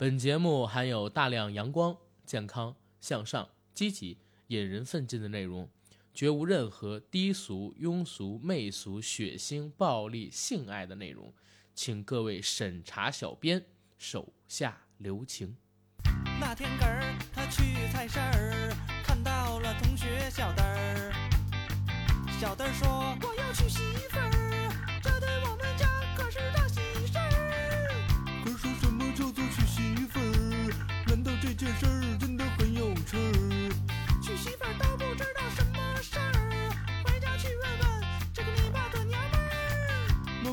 本节目含有大量阳光、健康、向上、积极、引人奋进的内容，绝无任何低俗、庸俗、媚俗、血腥、暴力、性爱的内容，请各位审查小编手下留情。那天个儿，他去菜市儿，看到了同学小灯儿。小灯儿说：“我要娶媳妇儿，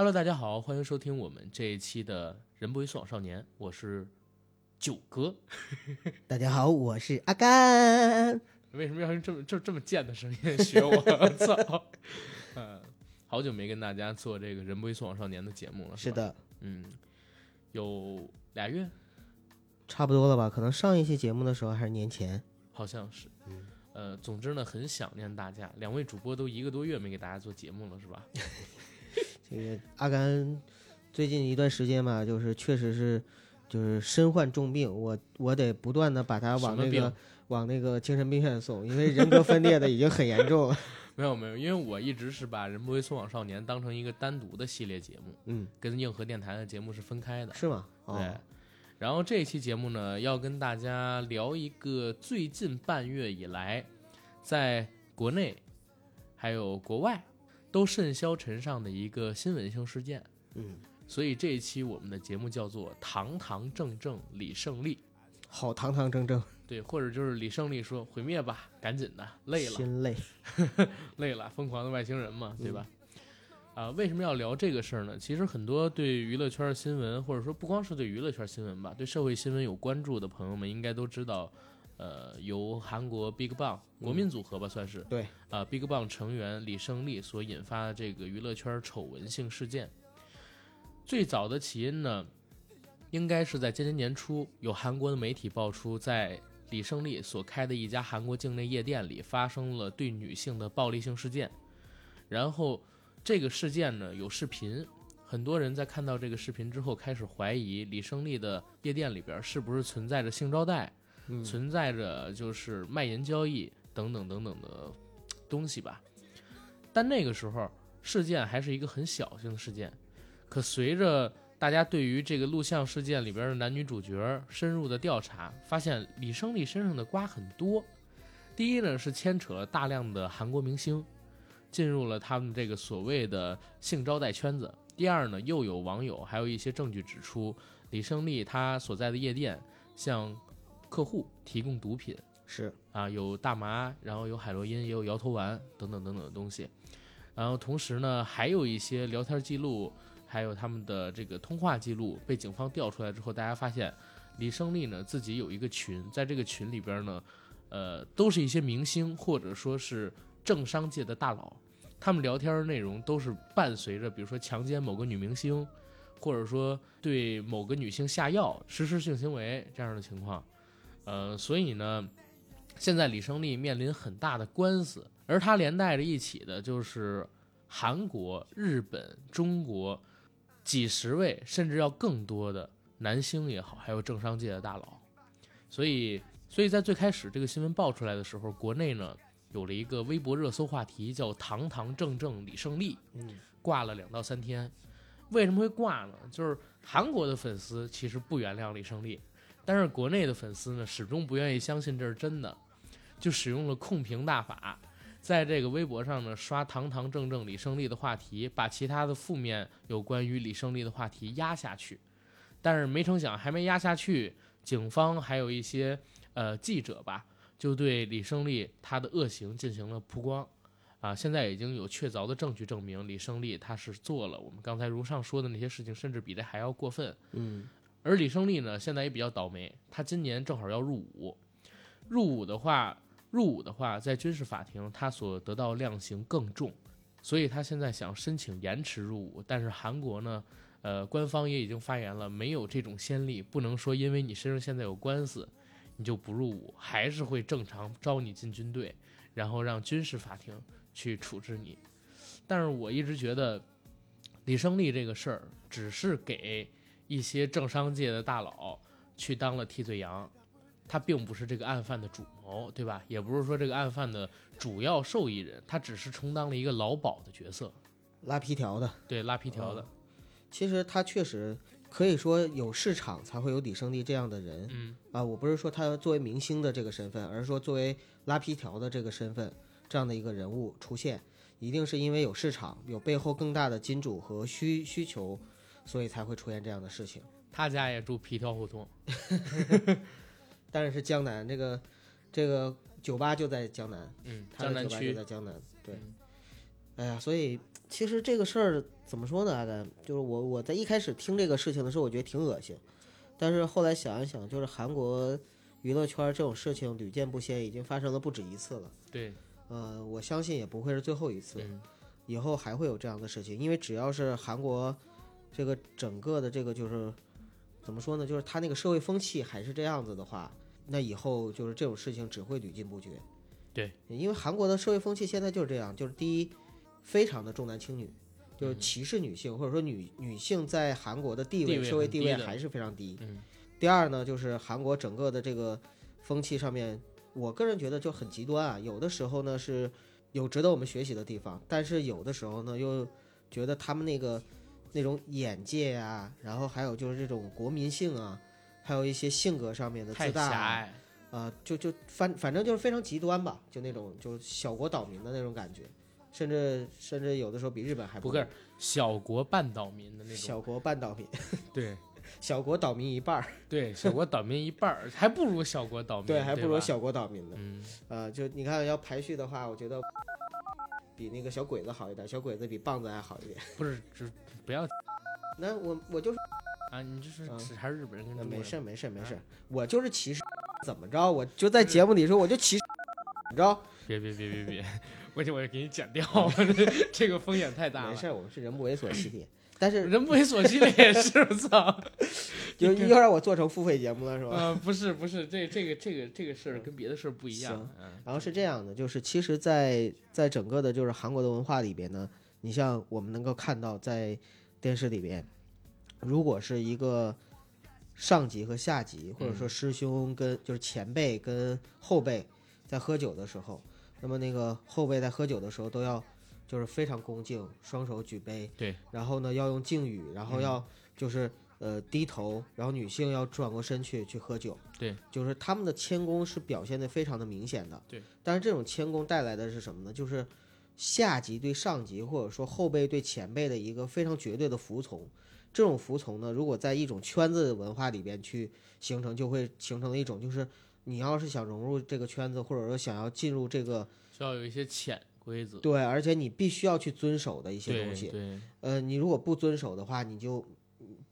Hello，大家好，欢迎收听我们这一期的《人不为所往少年》，我是九哥。大家好，我是阿甘。为什么要用这么这这么贱的声音学我？操！嗯，好久没跟大家做这个《人不为所往少年》的节目了。吧，是的，嗯，有俩月，差不多了吧？可能上一期节目的时候还是年前。好像是。呃，总之呢，很想念大家。两位主播都一个多月没给大家做节目了，是吧？这个阿甘最近一段时间吧，就是确实是就是身患重病，我我得不断的把他往那个往那个精神病院送，因为人格分裂的已经很严重了。没有没有，因为我一直是把《人不为所往少年》当成一个单独的系列节目，嗯，跟硬核电台的节目是分开的。是吗？对哦，，然后这一期节目呢，要跟大家聊一个最近半月以来，在国内还有国外都甚嚣尘上的一个新闻性事件。嗯，所以这一期我们的节目叫做“堂堂正正李胜利好堂堂正正，”，对，或者就是李胜利说毁灭吧，赶紧的，累了，心累。累了，疯狂的外星人嘛，对吧？啊、为什么要聊这个事儿呢？其实很多对娱乐圈新闻，或者说不光是对娱乐圈新闻吧，对社会新闻有关注的朋友们，应该都知道，呃，由韩国 BigBang 国民组合吧，算是对，啊、BigBang 成员李胜利所引发的这个娱乐圈丑闻性事件。最早的起因呢，应该是在今年年初，有韩国的媒体爆出，在李胜利所开的一家韩国境内夜店里发生了对女性的暴力性事件。然后这个事件呢有视频，很多人在看到这个视频之后，开始怀疑李胜利的夜店里边是不是存在着性招待，存在着就是卖淫交易等等等等的东西吧。但那个时候事件还是一个很小型的事件，可随着大家对于这个录像事件里边的男女主角深入的调查，发现李胜利身上的瓜很多。第一呢是牵扯了大量的韩国明星，进入了他们这个所谓的性招待圈子。第二呢，又有网友还有一些证据指出，李胜利他所在的夜店向客户提供毒品，是啊，有大麻，然后有海洛因，也有摇头丸等等等等的东西。然后同时呢，还有一些聊天记录，还有他们的这个通话记录被警方调出来之后，大家发现李胜利呢自己有一个群，在这个群里边呢，呃，都是一些明星或者说是政商界的大佬，他们聊天的内容都是伴随着，比如说强奸某个女明星，或者说对某个女性下药、实施性行为这样的情况。呃，所以呢，现在李胜利面临很大的官司，而他连带着一起的就是韩国、日本、中国几十位甚至要更多的男星也好，还有政商界的大佬。所以，所以在最开始这个新闻爆出来的时候，国内呢有了一个微博热搜话题，叫“堂堂正正李胜利”，嗯，挂了两到三天。为什么会挂呢？就是韩国的粉丝其实不原谅李胜利，但是国内的粉丝呢始终不愿意相信这是真的，就使用了控评大法，在这个微博上呢刷堂堂正正李胜利的话题，把其他的负面有关于李胜利的话题压下去。但是没成想，还没压下去，警方还有一些呃记者吧，就对李胜利他的恶行进行了曝光。啊，现在已经有确凿的证据证明李胜利他是做了我们刚才如上说的那些事情，甚至比这还要过分。嗯而李胜利呢，现在也比较倒霉，他今年正好要入伍，入伍的话，入伍的话，在军事法庭他所得到量刑更重，所以他现在想申请延迟入伍，但是韩国呢，呃，官方也已经发言了，没有这种先例，不能说因为你身上现在有官司，你就不入伍，还是会正常招你进军队，然后让军事法庭去处置你。但是我一直觉得，李胜利这个事儿只是给一些政商界的大佬去当了替罪羊，他并不是这个案犯的主谋，对吧？也不是说这个案犯的主要受益人，他只是充当了一个劳保的角色，拉皮条的。对，拉皮条的。其实他确实可以说有市场才会有李胜利这样的人嗯，啊。我不是说他作为明星的这个身份，而是说作为拉皮条的这个身份，这样的一个人物出现，一定是因为有市场，有背后更大的金主和需需求，所以才会出现这样的事情。他家也住皮条胡同，但是是江南这个这个酒吧就在江南，嗯，他的酒吧就江南区，在江南。对嗯，哎呀，所以其实这个事儿怎么说呢？阿甘，就是我我在一开始听这个事情的时候，我觉得挺恶心，但是后来想一想，就是韩国娱乐圈这种事情屡见不鲜，已经发生了不止一次了。对，呃，我相信也不会是最后一次，嗯，以后还会有这样的事情，因为只要是韩国这个整个的这个就是怎么说呢，就是他那个社会风气还是这样子的话，那以后就是这种事情只会屡禁不绝。对，因为韩国的社会风气现在就是这样，就是第一，非常的重男轻女，就是歧视女性，或者说女女性在韩国的地位、地位社会地位还是非常低。嗯，第二呢，就是韩国整个的这个风气上面，我个人觉得就很极端啊。有的时候呢是有值得我们学习的地方，但是有的时候呢又觉得他们那个那种眼界啊，然后还有就是这种国民性啊，还有一些性格上面的太自大啊，狭隘，啊就就反反正就是非常极端吧，就那种就小国岛民的那种感觉，甚至甚至有的时候比日本还如不是小国半岛民的那种，小国半岛民，对小国岛民一半儿，对，小国岛民一半儿，还不如小国岛民，对，还不如，小国岛民呢。嗯，啊，就你看要排序的话，我觉得比那个小鬼子好一点，小鬼子比棒子还好一点。不是，只不要那我我就是啊，你就是还是日本人跟中国人，那没事没事没事，我就是歧视，怎么着？我就在节目里说我就歧视，怎么着？别别别别别，我就我就给你剪掉，这个风险太大了。没事，我们是人不猥琐系列，但是人不猥琐系列也是，我操！又又让我做成付费节目了是吧？呃，不是不是，这这个这个这个事儿跟别的事儿不一样行。嗯，然后是这样的，就是其实在，在整个的就是韩国的文化里边呢，你像我们能够看到在电视里边，如果是一个上级和下级，或者说师兄跟就是前辈跟后辈在喝酒的时候，那么那个后辈在喝酒的时候都要就是非常恭敬，双手举杯，对，然后呢要用敬语，然后要就是。呃，低头，然后女性要转过身去去喝酒，对，就是他们的谦恭是表现的非常的明显的，对。但是这种谦恭带来的是什么呢？就是下级对上级或者说后辈对前辈的一个非常绝对的服从。这种服从呢，如果在一种圈子文化里边去形成，就会形成了一种就是你要是想融入这个圈子，或者说想要进入这个需要有一些潜规则。对，而且你必须要去遵守的一些东西。对，呃，你如果不遵守的话，你就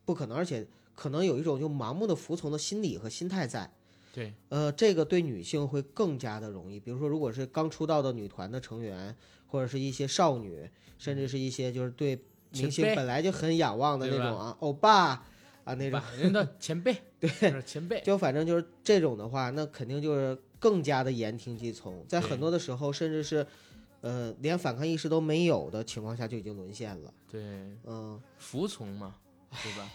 不可能，而且可能有一种就盲目的服从的心理和心态在。对，呃，这个对女性会更加的容易。比如说，如果是刚出道的女团的成员，或者是一些少女，甚至是一些就是对明星本来就很仰望的那种啊，欧巴啊那种，人的前辈，对，前辈，就反正就是这种的话，那肯定就是更加的言听计从，在很多的时候，甚至是呃连反抗意识都没有的情况下就已经沦陷了。对，嗯，服从嘛，对吧？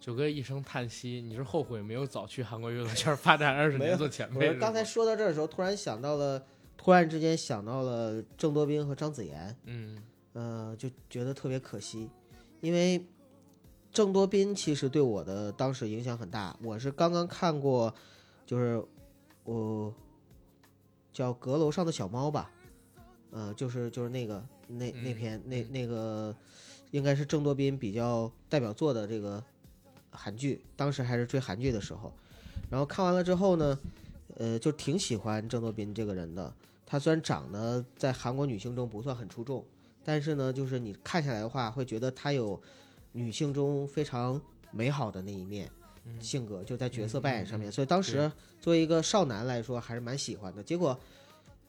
九哥一声叹息，你是后悔没有早去韩国娱乐圈发展二十年做前我辈是吗？是刚才说到这儿的时候，突然想到了，突然之间想到了郑多彬和张子妍。嗯，呃，就觉得特别可惜，因为郑多彬其实对我的当时影响很大。我是刚刚看过，就是我叫阁楼上的小猫吧，呃，就是就是那个那那嗯篇那嗯那个应该是郑多彬比较代表作的这个韩剧，当时还是追韩剧的时候，然后看完了之后呢，呃，就挺喜欢郑多彬这个人的。他虽然长得在韩国女性中不算很出众，但是呢，就是你看下来的话，会觉得她有女性中非常美好的那一面。性格就在角色扮演上面，所以当时作为一个少男来说，还是蛮喜欢的。结果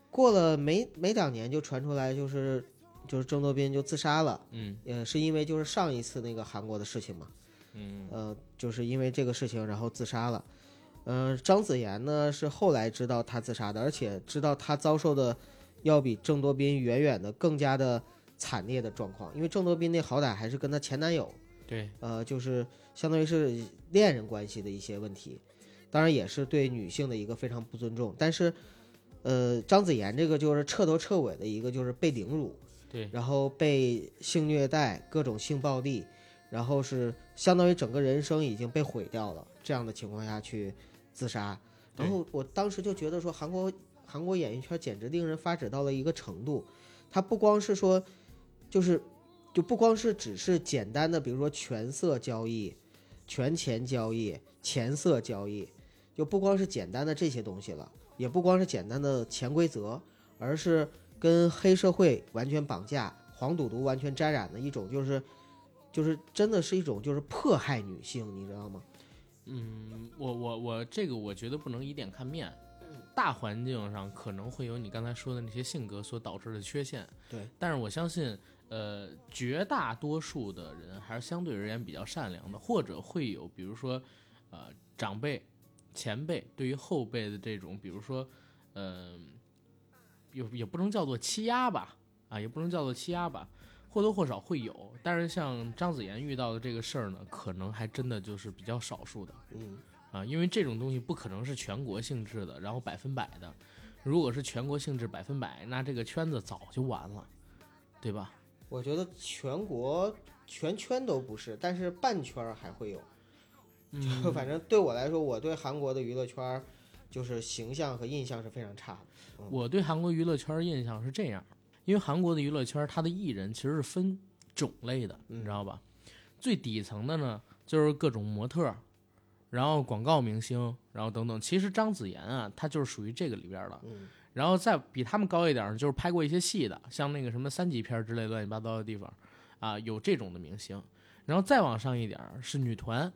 过了没没两年，就传出来就是就是郑多彬就自杀了，嗯呃，是因为就是上一次那个韩国的事情嘛，嗯呃，就是因为这个事情然后自杀了。呃，张子妍呢是后来知道他自杀的，而且知道他遭受的要比郑多彬远远的更加的惨烈的状况，因为郑多彬那好歹还是跟她前男友对，呃，就是相当于是恋人关系的一些问题，当然也是对女性的一个非常不尊重。但是，呃，张子妍这个就是彻头彻尾的一个就是被凌辱，对。然后被性虐待、各种性暴力，然后是相当于整个人生已经被毁掉了这样的情况下去自杀。然后我当时就觉得说，韩国韩国演艺圈简直令人发指到了一个程度，他不光是说，就是就不光是只是简单的，比如说权色交易、权钱交易、钱色交易，就不光是简单的这些东西了，也不光是简单的潜规则，而是跟黑社会完全绑架、黄赌毒完全沾染的一种，就是就是真的是一种就是迫害女性，你知道吗？嗯，我我我这个我觉得不能以点看面，大环境上可能会有你刚才说的那些性格所导致的缺陷，对，但是我相信，呃，绝大多数的人还是相对而言比较善良的，或者会有比如说，呃，长辈、前辈对于后辈的这种，比如说，呃，也也不能叫做欺压吧，啊，也不能叫做欺压吧，或多或少会有，但是像张子妍遇到的这个事儿呢，可能还真的就是比较少数的。嗯，啊，因为这种东西不可能是全国性质的，然后百分百的。如果是全国性质百分百，那这个圈子早就完了，对吧？我觉得全国全圈都不是，但是半圈还会有。嗯就反正对我来说，我对韩国的娱乐圈就是形象和印象是非常差的。我对韩国娱乐圈印象是这样，因为韩国的娱乐圈它的艺人其实是分种类的，你知道吧？最底层的呢就是各种模特儿，然后广告明星，然后等等。其实张子妍啊，她就是属于这个里边的。嗯然后再比他们高一点，就是拍过一些戏的，像那个什么三级片之类乱七八糟的地方，啊，有这种的明星。然后再往上一点是女团，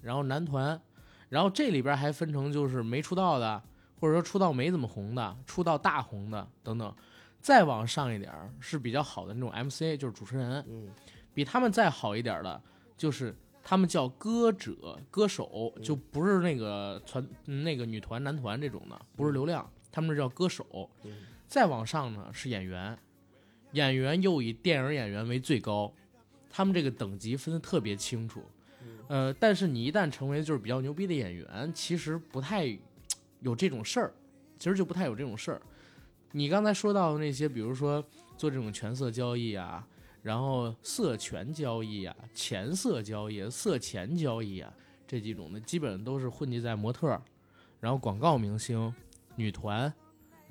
然后男团，然后这里边还分成就是没出道的，或者说出道没怎么红的，出道大红的等等。再往上一点儿是比较好的那种 MC，就是主持人。嗯比他们再好一点的，就是他们叫歌者、歌手，就不是那个团、那个女团、男团这种的，不是流量，他们这叫歌手。嗯再往上呢是演员，演员又以电影演员为最高，他们这个等级分得特别清楚。呃，但是你一旦成为就是比较牛逼的演员，其实不太有这种事儿，其实就不太有这种事儿。你刚才说到的那些，比如说做这种权色交易啊，然后色权交易啊、钱色交易、色钱交易啊这几种的，基本上都是混迹在模特，然后广告明星、女团、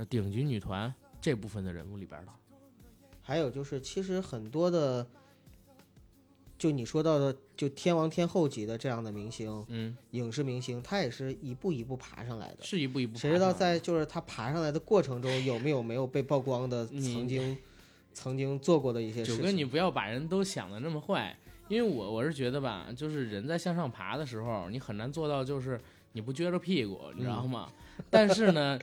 顶级女团这部分的人物里边儿的。还有就是，其实很多的，就你说到的，就天王天后级的这样的明星、嗯，影视明星，他也是一步一步爬上来的。是一步一步爬谁知道在就是他爬上来的过程中，有没有没有被曝光的曾经曾经做过的一些事情？九哥，你不要把人都想的那么坏，因为我我是觉得吧，就是人在向上爬的时候，你很难做到就是你不撅着屁股，你知道吗？但是呢，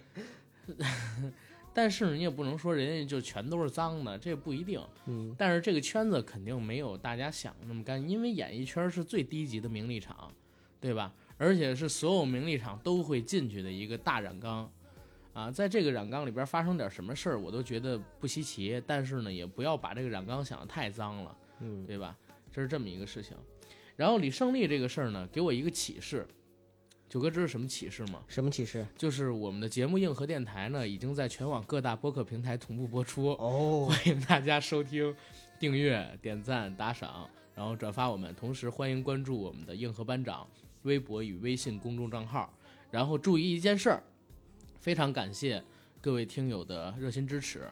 但是你也不能说人家就全都是脏的，这不一定。嗯，但是这个圈子肯定没有大家想的那么干，因为演艺圈是最低级的名利场，对吧？而且是所有名利场都会进去的一个大染缸。啊，在这个染缸里边发生点什么事儿，我都觉得不稀奇。但是呢，也不要把这个染缸想得太脏了，嗯，对吧？这是这么一个事情。然后李胜利这个事儿呢，给我一个启示。九哥知道什么启示吗？什么启示？就是我们的节目硬核电台呢，已经在全网各大播客平台同步播出。哦，欢迎大家收听、订阅、点赞、打赏，然后转发我们。同时欢迎关注我们的硬核班长微博与微信公众账号。然后注意一件事儿，非常感谢各位听友的热心支持。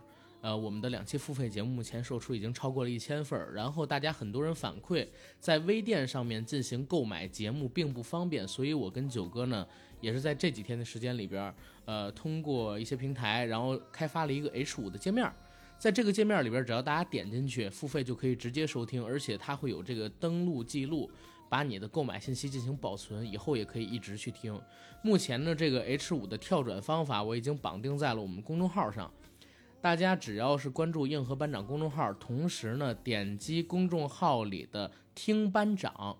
呃，我们的两期付费节目目前售出已经超过了一千份儿，然后大家很多人反馈在微店上面进行购买节目并不方便，所以我跟九哥呢也是在这几天的时间里边，呃，通过一些平台，然后开发了一个 H 五的界面。在这个界面里边，只要大家点进去付费就可以直接收听，而且它会有这个登录记录，把你的购买信息进行保存，以后也可以一直去听。目前呢，这个 H 五的跳转方法我已经绑定在了我们公众号上，大家只要是关注硬核班长公众号，同时呢点击公众号里的听班长。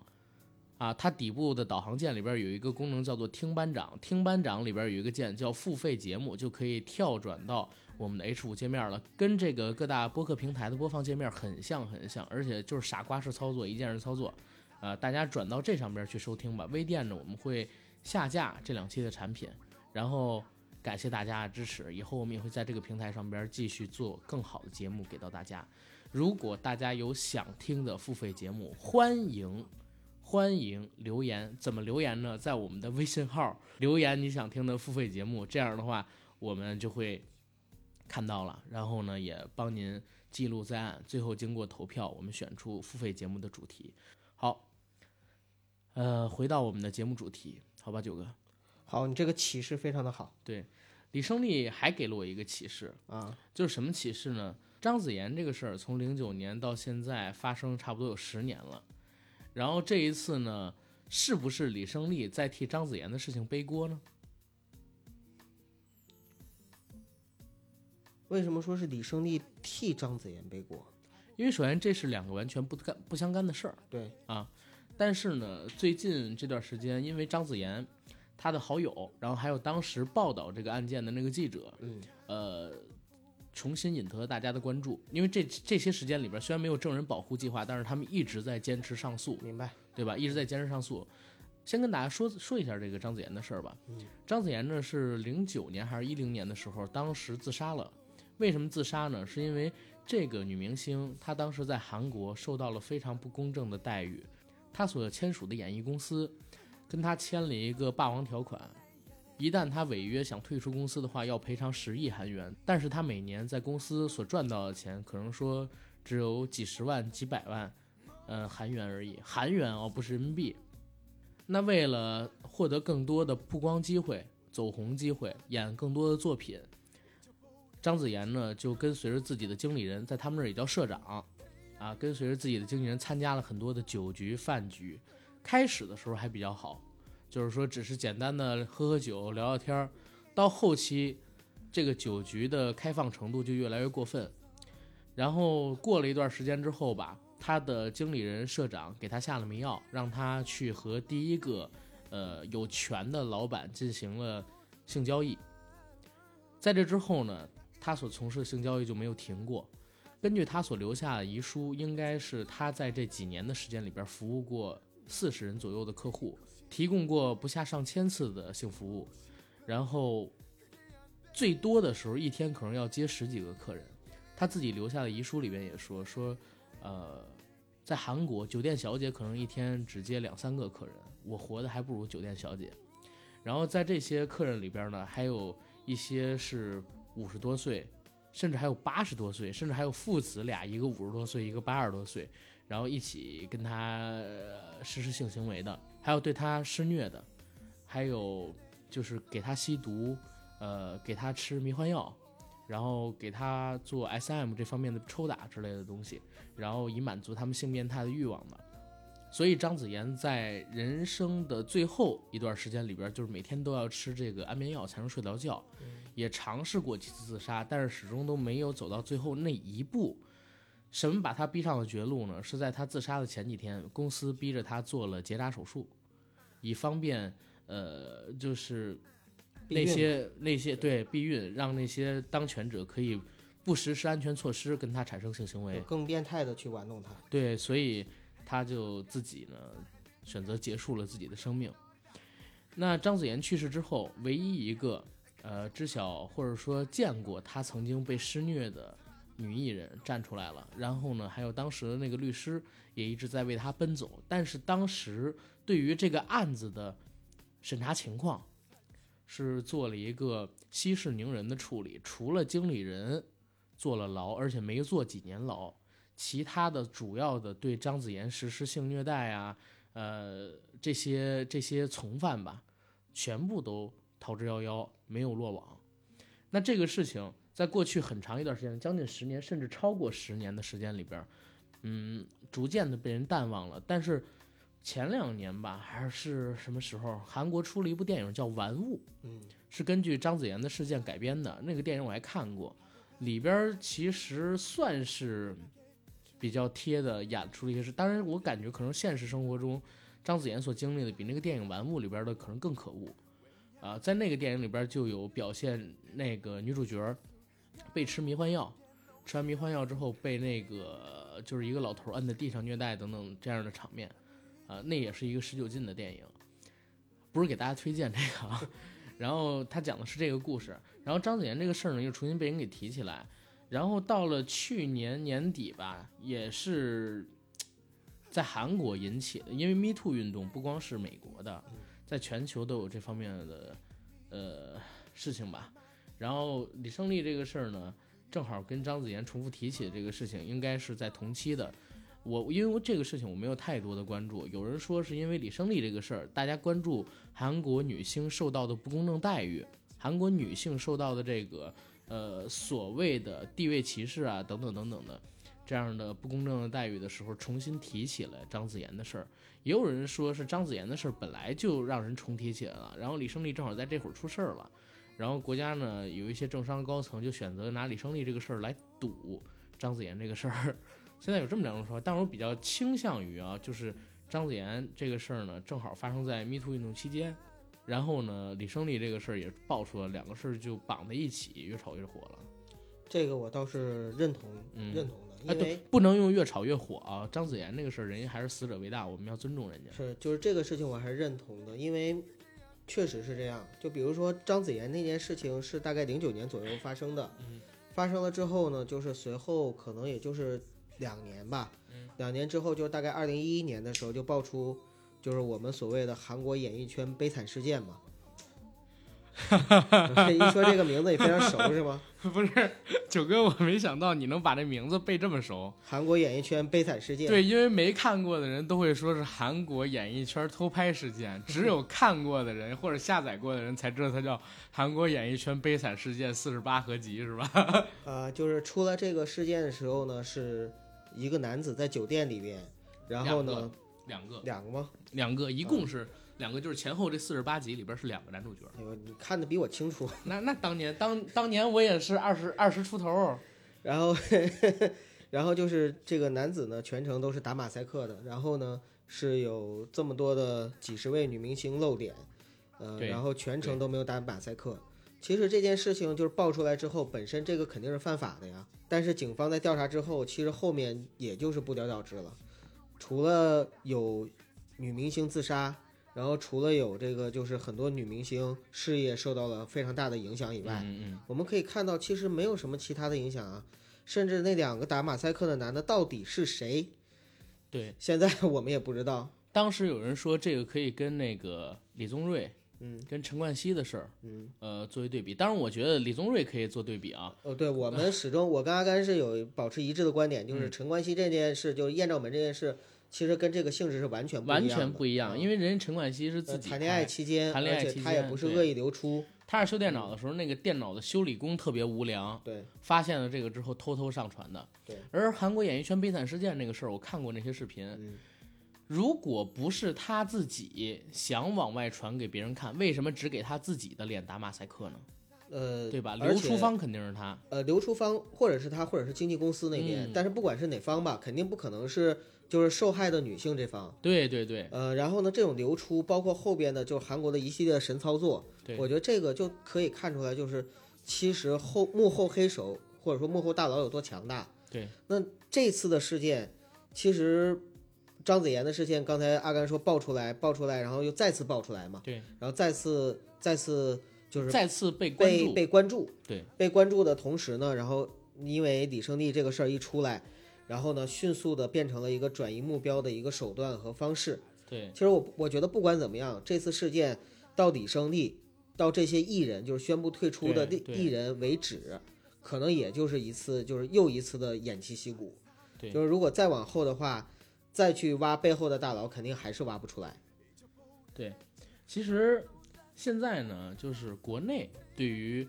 啊，它底部的导航键里边有一个功能叫做“听班长”，听班长里边有一个键叫“付费节目”，就可以跳转到我们的 H 五界面了，跟这个各大播客平台的播放界面很像很像，而且就是傻瓜式操作，一键式操作。呃，大家转到这上边去收听吧。微店呢，我们会下架这两期的产品，然后感谢大家的支持，以后我们也会在这个平台上边继续做更好的节目给到大家。如果大家有想听的付费节目，欢迎。欢迎留言，怎么留言呢？在我们的微信号留言你想听的付费节目，这样的话我们就会看到了，然后呢也帮您记录在案，最后经过投票，我们选出付费节目的主题。好，呃，回到我们的节目主题，好吧，九哥，好，你这个启示非常的好对，李胜利还给了我一个启示，啊，就是什么启示呢？张子妍这个事儿从零九年到现在发生差不多有十年了，然后这一次呢，是不是李胜利在替张子妍的事情背锅呢？为什么说是李胜利替张子妍背锅？因为首先这是两个完全不干不相干的事儿对，啊，但是呢，最近这段时间，因为张子妍她的好友，然后还有当时报道这个案件的那个记者，嗯，呃，重新引得了大家的关注。因为这这些时间里边，虽然没有证人保护计划，但是他们一直在坚持上诉，明白，对吧？一直在坚持上诉。先跟大家说说一下这个张子妍的事儿吧。嗯张子妍呢是零九年还是一零年的时候，当时自杀了。为什么自杀呢？是因为这个女明星她当时在韩国受到了非常不公正的待遇，她所签署的演艺公司跟他签了一个霸王条款，一旦他违约想退出公司的话，要赔偿十亿韩元。但是他每年在公司所赚到的钱，可能说只有几十万、几百万，呃，韩元而已，韩元哦，不是人民币。那为了获得更多的曝光机会、走红机会、演更多的作品，张子妍呢就跟随着自己的经理人，在他们那儿也叫社长，啊，跟随着自己的经纪人参加了很多的酒局、饭局。开始的时候还比较好，就是说只是简单的喝喝酒、聊聊天儿。到后期，这个酒局的开放程度就越来越过分。然后过了一段时间之后吧，他的经理人、社长给他下了迷药，让他去和第一个呃有权的老板进行了性交易。在这之后呢，他所从事的性交易就没有停过。根据他所留下的遗书，应该是他在这几年的时间里边服务过四十人左右的客户，提供过不下上千次的性服务，然后最多的时候一天可能要接十几个客人。他自己留下的遗书里边也说说，呃，在韩国酒店小姐可能一天只接两三个客人，我活的还不如酒店小姐。然后在这些客人里边呢，还有一些是五十多岁，甚至还有八十多岁，甚至还有父子俩，一个五十多岁，一个八十多岁，然后一起跟他、实施性行为的，还有对他施虐的，还有就是给他吸毒，呃，给他吃迷幻药，然后给他做 SM 这方面的抽打之类的东西，然后以满足他们性变态的欲望的。所以张子妍在人生的最后一段时间里边，就是每天都要吃这个安眠药才能睡着觉，也尝试过几次自杀，但是始终都没有走到最后那一步。什么把他逼上了绝路呢？是在他自杀的前几天，公司逼着他做了结扎手术，以方便呃，就是那些那些对避孕，让那些当权者可以不实施安全措施跟他产生性行为。更变态的去玩弄他。对，所以他就自己呢选择结束了自己的生命。那张子妍去世之后，唯一一个呃知晓或者说见过他曾经被施虐的女艺人站出来了，然后呢，还有当时的那个律师也一直在为他奔走。但是当时对于这个案子的审查情况是做了一个息事宁人的处理，除了经理人坐了牢，而且没坐几年牢。其他的主要的对张子妍实施性虐待啊，呃，这些这些从犯吧，全部都逃之夭夭，没有落网。那这个事情在过去很长一段时间，将近十年甚至超过十年的时间里边，嗯，逐渐的被人淡忘了。但是前两年吧，还是什么时候，韩国出了一部电影叫《玩物》，嗯，是根据张子妍的事件改编的。那个电影我还看过，里边其实算是比较贴的演出了一些事。当然，我感觉可能现实生活中张子妍所经历的比那个电影《玩物》里边的可能更可恶。啊，在那个电影里边就有表现那个女主角被吃迷幻药，吃完迷幻药之后被那个就是一个老头摁在地上虐待等等这样的场面，啊，那也是一个十九禁的电影，不是给大家推荐这个。然后他讲的是这个故事，然后张子妍这个事儿呢又重新被人给提起来，然后到了去年年底吧，也是在韩国引起的，因为 Me Too 运动不光是美国的，在全球都有这方面的呃事情吧。然后李胜利这个事儿呢，正好跟张子妍重复提起这个事情，应该是在同期的。我因为这个事情我没有太多的关注，有人说是因为李胜利这个事儿，大家关注韩国女星受到的不公正待遇，韩国女性受到的这个呃所谓的地位歧视啊等等等等的这样的不公正的待遇的时候，重新提起了张子妍的事儿。也有人说是张子妍的事儿本来就让人重提起来了，然后李胜利正好在这会儿出事儿了，然后国家呢有一些政商高层就选择拿李胜利这个事儿来赌张子妍这个事儿。现在有这么两种说法，但我比较倾向于啊，就是张子妍这个事儿呢，正好发生在 Me Too 运动期间，然后呢，李胜利这个事儿也爆出了，两个事儿就绑在一起，越炒越火了。这个我倒是认同，嗯认同的，哎，因为对，不能用越炒越火啊！张子妍那个事儿，人家还是死者为大，我们要尊重人家。是就是这个事情我还是认同的，因为确实是这样。就比如说张子妍那件事情是大概零九年左右发生的，嗯发生了之后呢，就是随后可能也就是两年吧，两年之后就大概二零一一年的时候就爆出，就是我们所谓的韩国演艺圈悲惨事件嘛。一说这个名字也非常熟是吗？不是，九哥，我没想到你能把这名字背这么熟。韩国演艺圈悲惨事件，对，因为没看过的人都会说是韩国演艺圈偷拍事件，只有 看过的人或者下载过的人才知道它叫韩国演艺圈悲惨事件四十八合集，是吧？啊，就是出了这个事件的时候呢，是一个男子在酒店里边，然后呢，两个，两个吗？两个，一共是两个，就是前后这四十八集里边是两个男主角。哎呦，你看的比我清楚。那那当年当当年我也是二十二十出头，然后，然后就是这个男子呢，全程都是打马赛克的，然后呢是有这么多的几十位女明星露脸，呃，然后全程都没有打马赛克。其实这件事情就是爆出来之后，本身这个肯定是犯法的呀。但是警方在调查之后，其实后面也就是不了了之了。除了有女明星自杀，然后除了有这个就是很多女明星事业受到了非常大的影响以外，嗯嗯，我们可以看到，其实没有什么其他的影响啊。甚至那两个打马赛克的男的到底是谁，对，现在我们也不知道。当时有人说这个可以跟那个李宗瑞，嗯，跟陈冠希的事儿，嗯，呃，作为对比。当然，我觉得李宗瑞可以做对比啊。哦，对，我们始终，我跟阿甘是有保持一致的观点，就是嗯陈冠希这件事，就是艳照门这件事，其实跟这个性质是完全不一样完的全不一样，嗯因为人家陈冠希是自己呃谈恋爱期间，谈恋爱期间他也不是恶意流出，他是修电脑的时候，那个电脑的修理工特别无良，对发现了这个之后偷偷上传的。对，而韩国演艺圈悲惨事件那个事儿，我看过那些视频。嗯如果不是他自己想往外传给别人看，为什么只给他自己的脸打马赛克呢？呃，对吧？流出方肯定是他。呃，流出方或者是他，或者是经纪公司那边，嗯但是不管是哪方吧，肯定不可能是就是受害的女性这方。对对对呃，然后呢，这种流出，包括后边的就是韩国的一系列神操作，我觉得这个就可以看出来，就是其实后幕后黑手或者说幕后大佬有多强大。对，那这次的事件，其实张子妍的事件，刚才阿甘说爆出来，爆出来，然后又再次爆出来嘛，对，然后再次再次就是再次被关被注。被关注，对，被关注的同时呢，然后因为李胜利这个事儿一出来，然后呢，迅速的变成了一个转移目标的一个手段和方式。对其实我我觉得不管怎么样，这次事件到李胜利到这些艺人就是宣布退出的艺人为止，可能也就是一次就是又一次的偃旗息鼓。对就是如果再往后的话，再去挖背后的大佬，肯定还是挖不出来。对其实现在呢，就是国内对于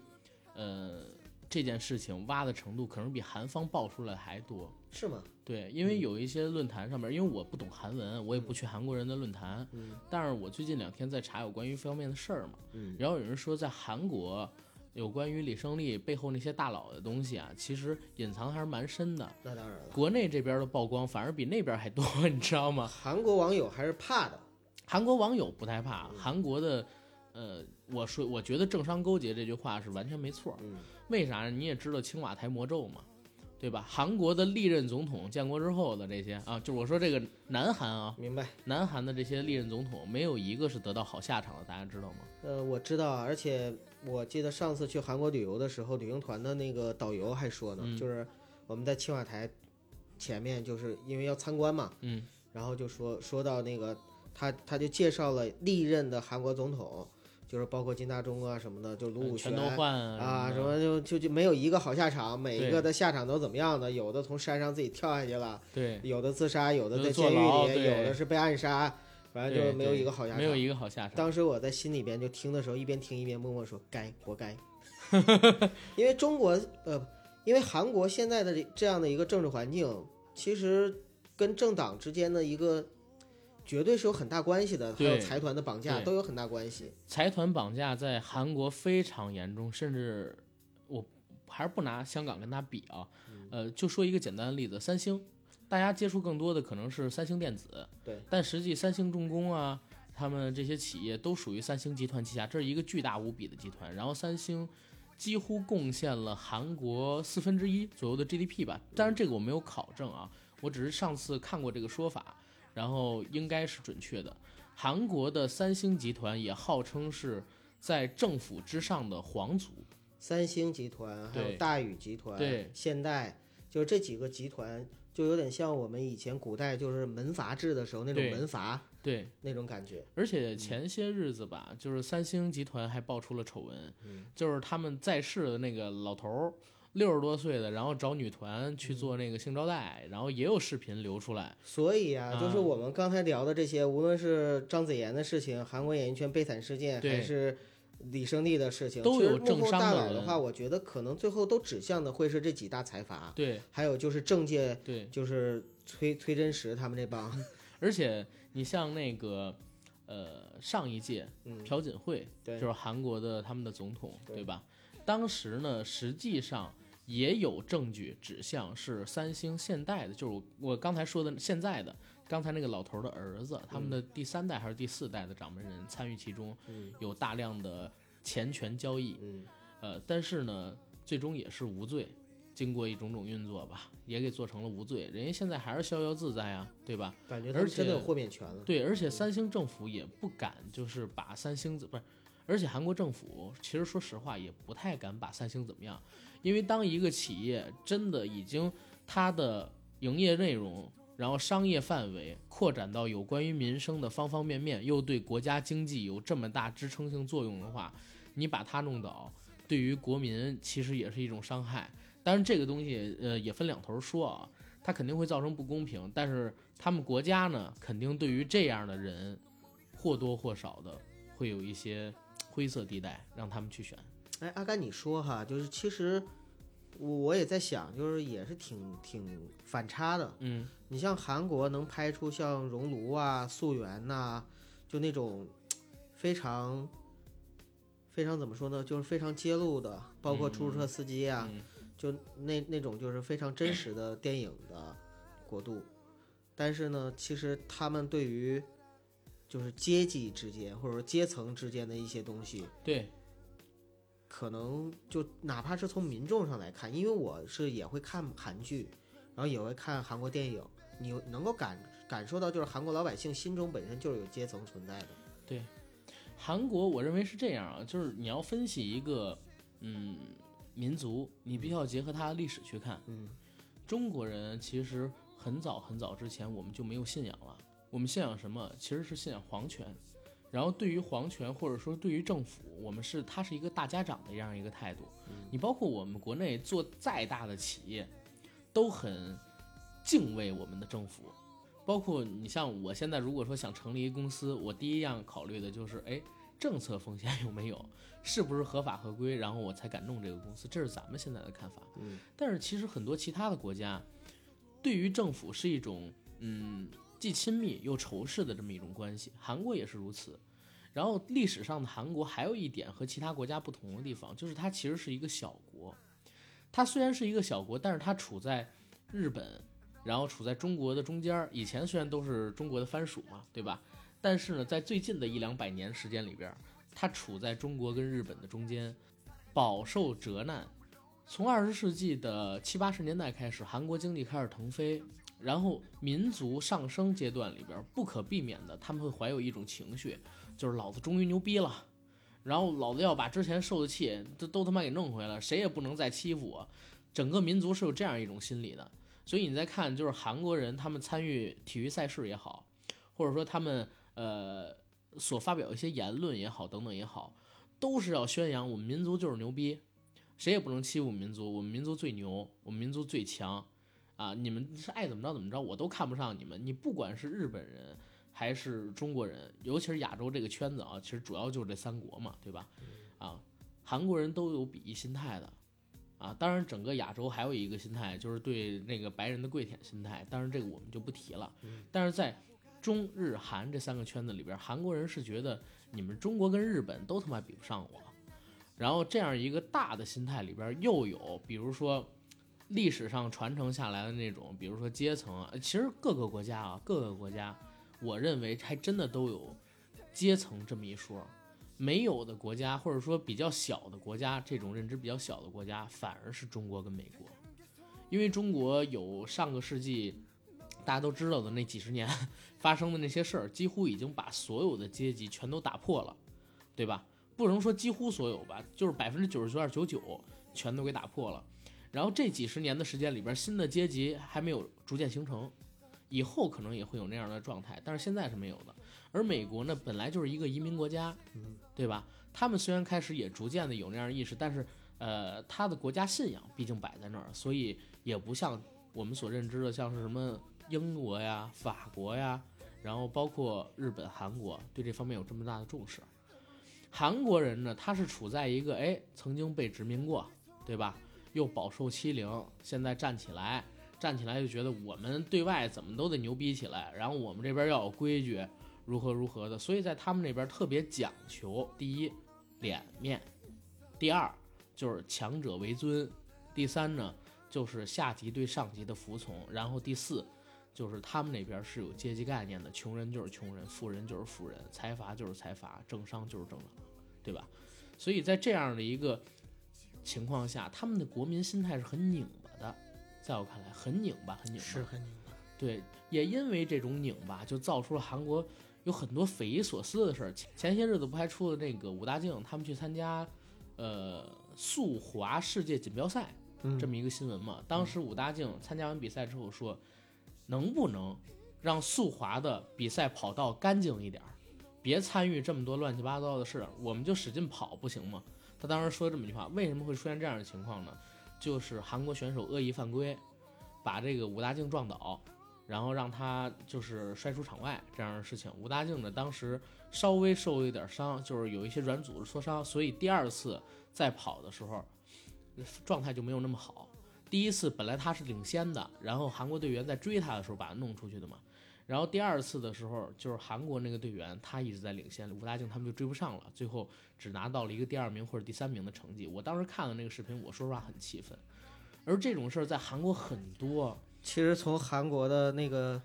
呃这件事情挖的程度，可能比韩方爆出来还多。是吗？对，因为有一些论坛上面，因为我不懂韩文，我也不去韩国人的论坛，嗯但是我最近两天在查有关于方面的事儿嘛，嗯然后有人说在韩国有关于李胜利背后那些大佬的东西啊，其实隐藏还是蛮深的。那当然了。国内这边的曝光反而比那边还多，你知道吗？韩国网友还是怕的。韩国网友不太怕，韩国的，呃，我说我觉得政商勾结这句话是完全没错。嗯，为啥？你也知道青瓦台魔咒嘛，对吧？韩国的历任总统建国之后的这些啊，就是我说这个南韩啊，明白。南韩的这些历任总统没有一个是得到好下场的，大家知道吗？呃，我知道，而且我记得上次去韩国旅游的时候，旅行团的那个导游还说呢，嗯就是我们在青瓦台前面，就是因为要参观嘛，嗯，然后就说说到那个他他就介绍了历任的韩国总统，就是包括金大中啊什么的，就卢武铉全都换啊，什什么就就就没有一个好下场，每一个的下场都怎么样的？有的从山上自己跳下去了，对，有的自杀，有的在监狱里，对有的是被暗杀，反正就没有一个好下场。没有一个好下场。当时我在心里边就听的时候，一边听一边默默说：“该，活该。”因为中国呃，因为韩国现在的这这样的一个政治环境，其实跟政党之间的一个绝对是有很大关系的，还有财团的绑架都有很大关系。财团绑架在韩国非常严重，甚至我还是不拿香港跟他比啊。呃，就说一个简单的例子，三星，大家接触更多的可能是三星电子，对，但实际三星重工啊，他们这些企业都属于三星集团旗下，这是一个巨大无比的集团。然后三星几乎贡献了韩国四分之一左右的 GDP 吧，当然这个我没有考证啊，我只是上次看过这个说法，然后应该是准确的。韩国的三星集团也号称是在政府之上的皇族，三星集团还有大宇集团、对现代，就是这几个集团，就有点像我们以前古代就是门阀制的时候那种门阀对，那种感觉。而且前些日子吧，就是三星集团还爆出了丑闻，就是他们在世的那个老头儿，六十多岁的，然后找女团去做那个性招待，然后也有视频流出来。所以啊，就是啊我们刚才聊的这些，无论是张子妍的事情、韩国演艺圈悲惨事件，还是李胜利的事情，都有政商的大佬的话，我觉得可能最后都指向的会是这几大财阀，对。还有就是政界，对，就是崔崔真实他们这帮，而且你像那个，呃，上一届嗯，朴槿惠，对。就是韩国的他们的总统，对对。吧？当时呢，实际上也有证据指向是三星现代的，就是我我刚才说的现在的，刚才那个老头儿的儿子，他们的第三代还是第四代的掌门人参与其中，嗯有大量的钱权交易，嗯，呃，但是呢，最终也是无罪。经过一种种运作吧，也给做成了无罪。人家现在还是逍遥自在啊，对吧？感觉他而且真的有豁免权了。对，而且三星政府也不敢，就是把三星怎不是，而且韩国政府其实说实话也不太敢把三星怎么样，因为当一个企业真的已经它的营业内容，然后商业范围扩展到有关于民生的方方面面，又对国家经济有这么大支撑性作用的话，你把它弄倒，对于国民其实也是一种伤害。当然，这个东西呃也分两头说啊，它肯定会造成不公平，但是他们国家呢，肯定对于这样的人或多或少的会有一些灰色地带，让他们去选。哎，阿甘，你说哈，就是其实我我也在想，就是也是挺挺反差的。嗯，你像韩国能拍出像《熔炉》啊、《溯源》呐，就那种非常非常怎么说呢，就是非常揭露的，包括出租车司机啊，嗯就那那种就是非常真实的电影的国度。但是呢，其实他们对于就是阶级之间或者说阶层之间的一些东西，对，可能就哪怕是从民众上来看，因为我是也会看韩剧，然后也会看韩国电影，你能够感感受到，就是韩国老百姓心中本身就是有阶层存在的。对韩国我认为是这样啊，就是你要分析一个嗯民族，你必须要结合它的历史去看。嗯，中国人其实很早很早之前我们就没有信仰了，我们信仰什么？其实是信仰皇权，然后对于皇权或者说对于政府，我们是他是一个大家长的这样一个态度。你包括我们国内做再大的企业，都很敬畏我们的政府。包括你像我现在如果说想成立一个公司，我第一样考虑的就是，哎，政策风险有没有，是不是合法合规，然后我才敢弄这个公司。这是咱们现在的看法。嗯，但是其实很多其他的国家，对于政府是一种嗯既亲密又仇视的这么一种关系。韩国也是如此。然后历史上的韩国还有一点和其他国家不同的地方，就是它其实是一个小国。它虽然是一个小国，但是它处在日本，然后处在中国的中间儿。以前虽然都是中国的藩属嘛，对吧？但是呢，在最近的一两百年时间里边，它处在中国跟日本的中间，饱受折难。从二十世纪的七八十年代开始，韩国经济开始腾飞，然后民族上升阶段里边，不可避免的他们会怀有一种情绪，就是老子终于牛逼了，然后老子要把之前受的气都都他妈给弄回来，谁也不能再欺负我。整个民族是有这样一种心理的，所以你再看，就是韩国人他们参与体育赛事也好，或者说他们呃所发表一些言论也好，等等也好，都是要宣扬我们民族就是牛逼，谁也不能欺负我们民族，我们民族最牛，我们民族最强。啊，你们是爱怎么着怎么着，我都看不上你们。你不管是日本人还是中国人，尤其是亚洲这个圈子啊，其实主要就是这三国嘛，对吧？啊，韩国人都有鄙夷心态的，啊，当然整个亚洲还有一个心态，就是对那个白人的跪舔心态，当然这个我们就不提了。但是在中日韩这三个圈子里边，韩国人是觉得你们中国跟日本都他妈比不上我，然后这样一个大的心态里边又有，比如说。历史上传承下来的那种，比如说阶层啊，其实各个国家啊，各个国家，我认为还真的都有阶层这么一说。没有的国家，或者说比较小的国家，这种认知比较小的国家，反而是中国跟美国，因为中国有上个世纪大家都知道的那几十年发生的那些事儿，几乎已经把所有的阶级全都打破了，对吧？不能说几乎所有吧，就是百分之九十九点九九全都给打破了。然后这几十年的时间里边，新的阶级还没有逐渐形成，以后可能也会有那样的状态，但是现在是没有的。而美国呢，本来就是一个移民国家，嗯，对吧？他们虽然开始也逐渐的有那样的意识，但是呃，他的国家信仰毕竟摆在那儿，所以也不像我们所认知的，像是什么英国呀、法国呀，然后包括日本、韩国，对这方面有这么大的重视。韩国人呢，他是处在一个哎，曾经被殖民过，对吧？又饱受欺凌，现在站起来，站起来就觉得我们对外怎么都得牛逼起来，然后我们这边要有规矩，如何如何的，所以在他们那边特别讲求，第一，脸面，第二就是强者为尊，第三呢就是下级对上级的服从，然后第四就是他们那边是有阶级概念的，穷人就是穷人，富人就是富人，财阀就是财阀，政商就是政商，对吧？所以在这样的一个情况下，他们的国民心态是很拧巴的，在我看来很拧巴，很拧巴。是很拧巴。对，也因为这种拧巴，就造出了韩国有很多匪夷所思的事儿。前前些日子不还出了那个武大靖他们去参加，呃，速滑世界锦标赛嗯这么一个新闻嘛？当时武大靖参加完比赛之后说，能不能让速滑的比赛跑道干净一点儿，别参与这么多乱七八糟的事儿，我们就使劲跑不行吗？他当时说这么一句话，为什么会出现这样的情况呢？就是韩国选手恶意犯规，把这个武大靖撞倒，然后让他就是摔出场外这样的事情。武大靖呢，当时稍微受了一点伤，就是有一些软组织挫伤，所以第二次再跑的时候，状态就没有那么好。第一次本来他是领先的，然后韩国队员在追他的时候把他弄出去的嘛。然后第二次的时候，就是韩国那个队员他一直在领先，武大靖他们就追不上了，最后只拿到了一个第二名或者第三名的成绩。我当时看了那个视频，我说实话很气愤。而这种事儿在韩国很多，其实从韩国的那个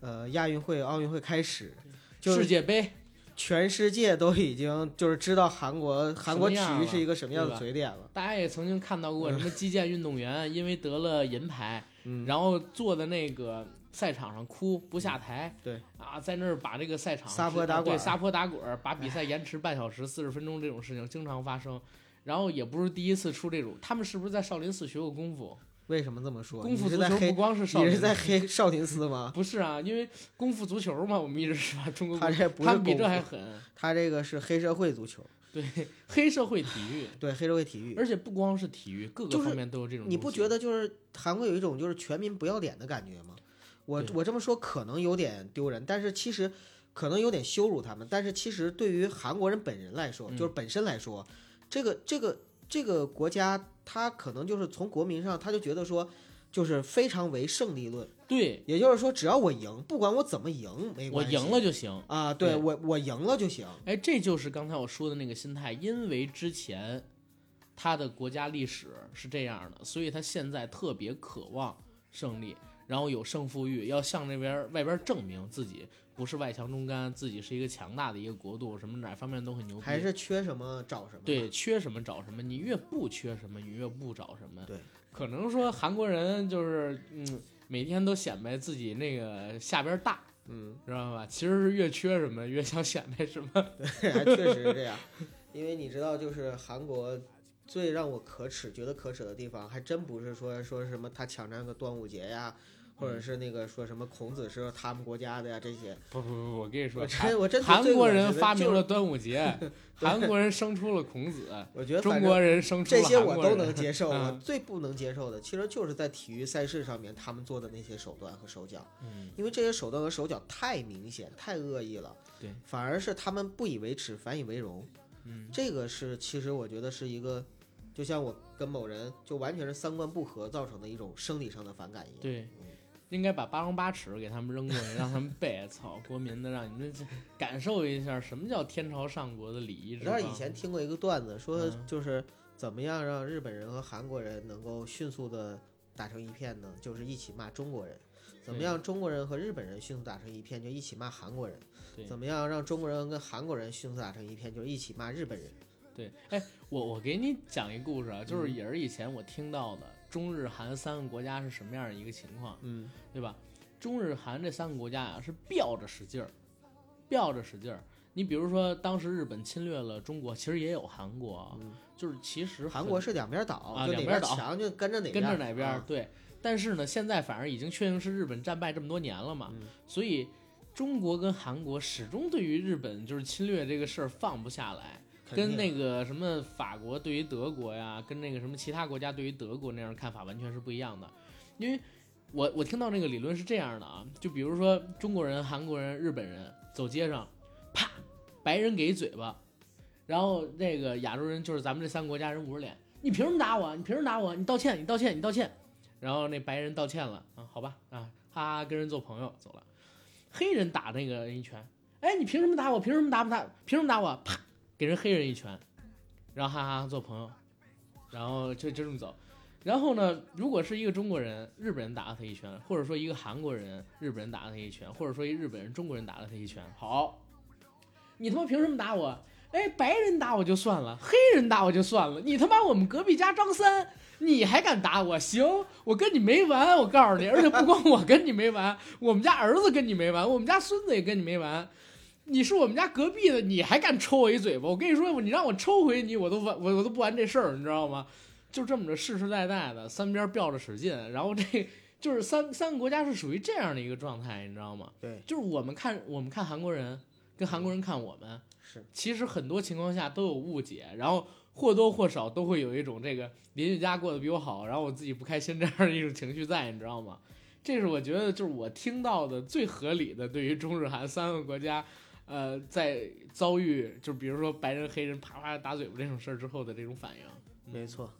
呃亚运会、奥运会开始，就世界杯全世界都已经就是知道韩国韩国体育是一个什么样的嘴脸了。大家也曾经看到过什么击剑运动员因为得了银牌，嗯，然后坐的那个赛场上哭不下台，对啊，在那儿把这个赛场撒泼打滚对撒泼打滚儿，把比赛延迟半小时、四十分钟这种事情经常发生。然后也不是第一次出这种，他们是不是在少林寺学过功夫？为什么这么说？功夫足球不，光是少林你是在黑少林寺吗？不是啊，因为功夫足球嘛，我们一直是把中国他这不他们比这还狠，他这个是黑社会足球，对黑社会体育，对黑社会体育。而且不光是体育，各个方面都有这种。你不觉得就是韩国有一种就是全民不要脸的感觉吗？我我这么说可能有点丢人，但是其实可能有点羞辱他们。但是其实对于韩国人本人来说，嗯就是本身来说，这个这个这个国家，他可能就是从国民上他就觉得说，就是非常为胜利论，对也就是说，只要我赢，不管我怎么赢，没我关系。赢了就行。啊，对对我我赢了就行。哎，这就是刚才我说的那个心态，因为之前他的国家历史是这样的，所以他现在特别渴望胜利，然后有胜负欲，要向那边外边证明自己不是外强中干，自己是一个强大的一个国度，什么哪方面都很牛逼。还是缺什么找什么。对，，缺什么找什么，你越不缺什么，你越不找什么。对，可能说韩国人就是嗯，每天都显摆自己那个下边大，嗯，知道吧？其实是越缺什么越想显摆什么。还确实是这样。因为你知道，就是韩国最让我可耻、觉得可耻的地方，还真不是说说什么他抢占个端午节呀，或者是那个说什么孔子是他们国家的呀这些。不不不，我跟你说，我真我真韩国人发明了，端午节，韩国人生出了孔子，我觉得中国人生出了这些我都能接受。我嗯最不能接受的，其实就是在体育赛事上面他们做的那些手段和手脚。嗯，因为这些手段和手脚太明显、太恶意了，对，反而是他们不以为耻，反以为荣，嗯，这个是其实我觉得是一个，就像我跟某人就完全是三观不合造成的一种生理上的反感一样。对嗯，应该把八荣八耻给他们扔过去，让他们背，操，国民的，让你们感受一下什么叫天朝上国的礼仪你知道以前听过一个段子，说嗯就是怎么样让日本人和韩国人能够迅速的打成一片呢？就是一起骂中国人。怎么样中国人和日本人迅速打成一片，就一起骂韩国人？怎么样让中国人跟韩国人迅速打成一片，就是一起骂日本人？对，哎，我我给你讲一故事啊，就是嗯也是以前我听到的，中日韩三个国家是什么样的一个情况，嗯，对吧？中日韩这三个国家啊是吊着使劲儿，吊着使劲儿。你比如说，当时日本侵略了中国，其实也有韩国啊，嗯就是其实韩国是两边倒，啊两边倒强就跟着哪跟着哪边、啊对。但是呢，现在反而已经确定是日本战败这么多年了嘛，嗯所以中国跟韩国始终对于日本就是侵略这个事儿放不下来，跟那个什么法国对于德国呀，跟那个什么其他国家对于德国那样看法完全是不一样的。因为我我听到那个理论是这样的啊，就比如说中国人、韩国人、日本人走街上，啪，白人给一嘴巴，然后那个亚洲人就是咱们这三个国家人捂着脸，你凭什么打我？你凭什么打我？你道歉，你道歉，你道歉。然后那白人道歉了啊，好吧啊，哈哈，跟人做朋友走了。黑人打那个人一拳，哎，你凭什么打我？凭什么打不打？凭什么打我？啪，给人黑人一拳，然后哈哈做朋友，然后就就这么走。然后呢，如果是一个中国人，日本人打了他一拳，或者说一个韩国人，日本人打了他一拳，或者说一日本人，中国人打了他一拳，好，你他妈凭什么打我？哎，白人打我就算了，黑人打我就算了，你他妈我们隔壁家张三，你还敢打我？行，我跟你没完，我告诉你，而且不光我跟你没完，我们家儿子跟你没完，我们家孙子也跟你没完。你是我们家隔壁的，你还敢抽我一嘴巴？我跟你说，你让我抽回你，我都完，我我都不完这事儿，你知道吗？就这么着世世代代的三边吊着使劲，然后这就是三三个国家是属于这样的一个状态，你知道吗？对，就是我们看我们看韩国人，跟韩国人看我们，是其实很多情况下都有误解，然后或多或少都会有一种这个邻居家过得比我好，然后我自己不开心这样的一种情绪在，你知道吗？这是我觉得就是我听到的最合理的对于中日韩三个国家，呃，在遭遇就比如说白人黑人啪啪打嘴巴这种事儿之后的这种反应。没错，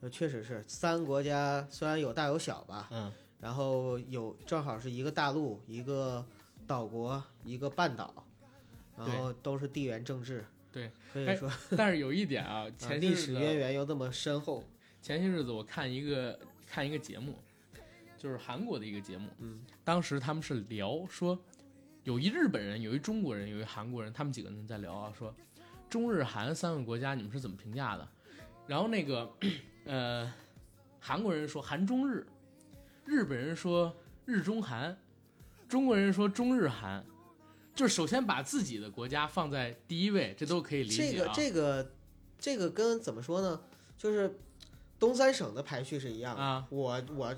呃确实是三个国家虽然有大有小吧，嗯，然后有正好是一个大陆、一个岛国、一个半岛，然后都是地缘政治，对，哎可以说、但是有一点啊，历史渊源又这么深厚，前些日子我看一个看一个节目，就是韩国的一个节目，嗯，当时他们是聊说，有一日本人，有一中国人，有一韩国人，他们几个人在聊啊，说中日韩三个国家你们是怎么评价的？然后那个 呃，韩国人说韩中日，日本人说日中韩，中国人说中日韩。就是首先把自己的国家放在第一位，这都可以理解啊。这个这个这个跟怎么说呢？就是东三省的排序是一样的。啊我我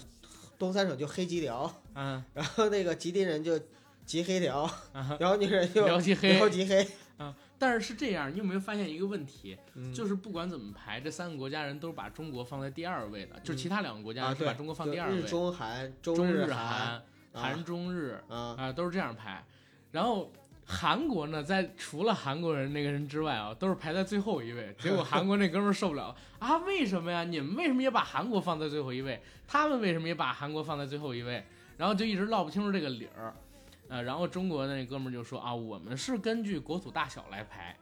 东三省就黑吉辽，嗯然后那个吉林人就吉黑辽，啊，辽宁人就辽吉黑辽吉黑啊。但是是这样，你有没有发现一个问题？嗯就是不管怎么排，这三个国家人都是把中国放在第二位的，就是其他两个国家是把中国放第二位，日中韩、中日韩、啊韩中日啊，啊都是这样排。然后韩国呢，在除了韩国人那个人之外啊，都是排在最后一位。结果韩国那哥们儿受不了了 啊！为什么呀？你们为什么也把韩国放在最后一位？他们为什么也把韩国放在最后一位？然后就一直唠不清楚这个理儿。呃，然后中国的那哥们儿就说啊，我们是根据国土大小来排。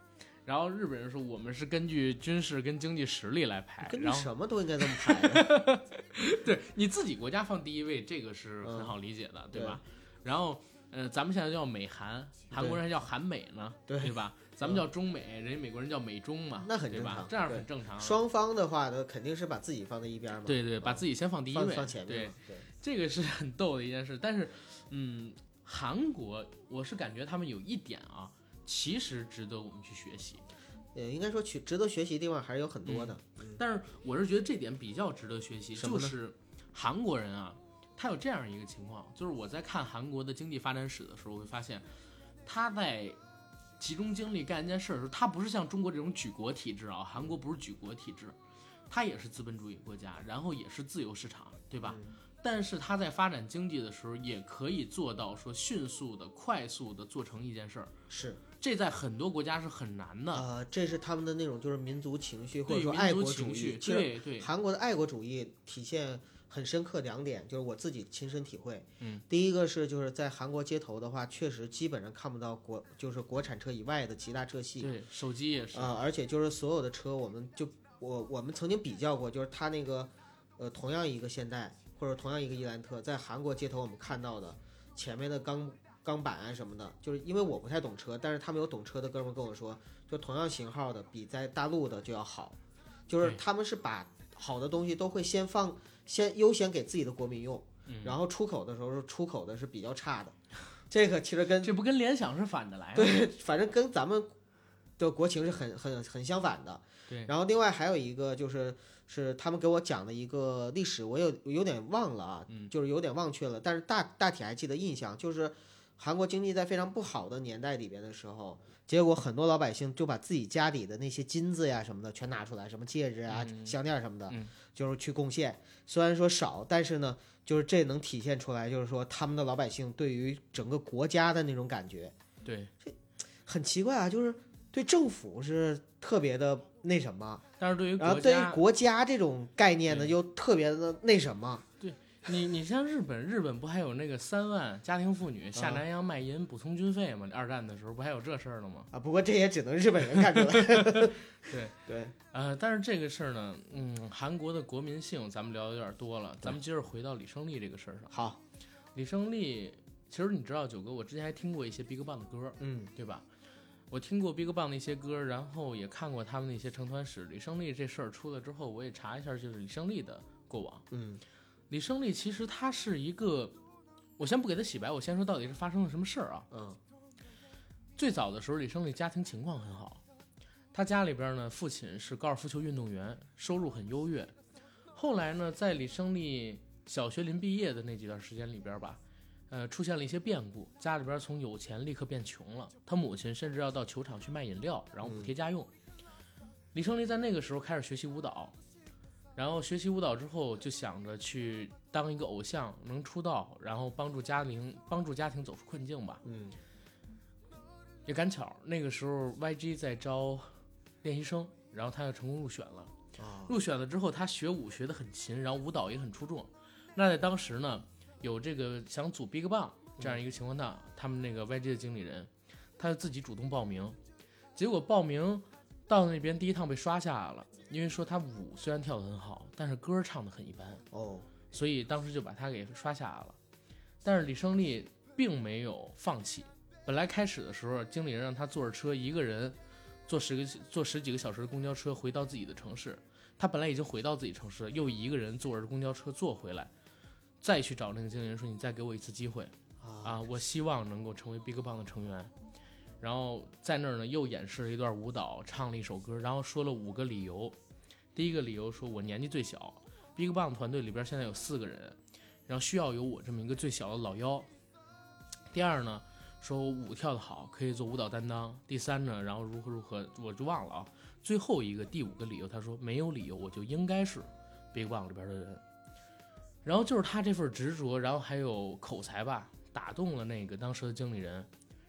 然后日本人说我们是根据军事跟经济实力来排。根据然后什么都应该这么排的。对你自己国家放第一位，这个是很嗯好理解的，对吧？然后，呃，咱们现在叫美韩，韩国人还叫韩美呢，对吧？咱们叫中美，人家美国人叫美中嘛，那很正常？这样很正常。双方的话呢，肯定是把自己放在一边嘛。对对，把啊自己先放第一位，放前面对。，对，这个是很逗的一件事。但是，嗯，韩国，我是感觉他们有一点啊，其实值得我们去学习。呃，应该说去值得学习的地方还是有很多的。但是我是觉得这点比较值得学习，就是韩国人啊，他有这样一个情况，就是我在看韩国的经济发展史的时候，我会发现他在集中精力干一件事的时候，他不是像中国这种举国体制啊，韩国不是举国体制，他也是资本主义国家，然后也是自由市场，对吧？但是他在发展经济的时候，也可以做到说迅速的、快速的做成一件事儿，是，这在很多国家是很难的。呃，这是他们的那种就是民族情绪或者说爱国主义。绪，对对，韩国的爱国主义体现很深刻两点，就是我自己亲身体会。嗯，第一个是就是在韩国街头的话，确实基本上看不到国就是国产车以外的其他车系。对，手机也是。啊、而且就是所有的车，我们就我我们曾经比较过，就是它那个呃同样一个现代或者同样一个伊兰特，在韩国街头我们看到的前面的钢钢板啊什么的，就是因为我不太懂车，但是他们有懂车的哥们儿跟我说，就同样型号的比在大陆的就要好，就是他们是把好的东西都会先放先优先给自己的国民用，嗯然后出口的时候是出口的是比较差的，这个其实跟这不跟联想是反着来的？对，反正跟咱们的国情是很很很相反的。对然后另外还有一个就是是他们给我讲的一个历史，我有有点忘了啊，嗯就是有点忘却了，但是大大体还记得印象，就是韩国经济在非常不好的年代里边的时候，结果很多老百姓就把自己家里的那些金子呀什么的全拿出来，什么戒指啊、嗯项链什么的，嗯就是去贡献。虽然说少，但是呢，就是这能体现出来，就是说他们的老百姓对于整个国家的那种感觉。对，很奇怪啊，就是对政府是特别的那什么，但是对于然后对于国家，国家这种概念呢又特别的那什么。你你像日本，日本不还有那个三万家庭妇女下啊南洋卖淫补充军费吗？二战的时候不还有这事儿了吗？啊，不过这也只能日本人干出来。对对，呃，但是这个事儿呢，嗯，韩国的国民性咱们聊的有点多了，咱们接着回到李胜利这个事儿上。好，李胜利，其实你知道九哥，我之前还听过一些 BigBang 的歌，嗯对吧？我听过 BigBang 那些歌，然后也看过他们那些成团史。李胜利这事儿出了之后，我也查一下，就是李胜利的过往。嗯李胜利其实他是一个，我先不给他洗白，我先说到底是发生了什么事儿啊？嗯最早的时候，李胜利家庭情况很好，他家里边呢，父亲是高尔夫球运动员，收入很优越。后来呢，在李胜利小学临毕业的那几段时间里边吧，呃，出现了一些变故，家里边从有钱立刻变穷了。他母亲甚至要到球场去卖饮料，然后补贴家用。李胜利在那个时候开始学习舞蹈，然后学习舞蹈之后就想着去当一个偶像，能出道，然后帮助家庭帮助家庭走出困境吧。嗯也赶巧，那个时候 YG 在招练习生，然后他就成功入选了。啊入选了之后，他学舞学得很勤，然后舞蹈也很出众。那在当时呢，有这个想组 BigBang 这样一个情况下，他们那个 YG 的经理人，他就自己主动报名，结果报名到那边第一趟被刷下来了，因为说他舞虽然跳得很好，但是歌唱得很一般。哦所以当时就把他给刷下来了。但是李胜利并没有放弃。本来开始的时候，经理人让他坐着车一个人坐十个坐十几个小时的公交车回到自己的城市。他本来已经回到自己城市了，又一个人坐着公交车坐回来，再去找那个经纪人说：“你再给我一次机会啊啊，我希望能够成为 BigBang 的成员。”然后在那儿呢，又演示了一段舞蹈，唱了一首歌，然后说了五个理由。第一个理由说我年纪最小，BigBang 团队里边现在有四个人，然后需要有我这么一个最小的老幺。第二呢，说我舞跳得好，可以做舞蹈担当。第三呢，然后如何如何，我就忘了啊。最后一个第五个理由，他说没有理由，我就应该是 BigBang 里边的人。然后就是他这份执着，然后还有口才吧，打动了那个当时的经理人，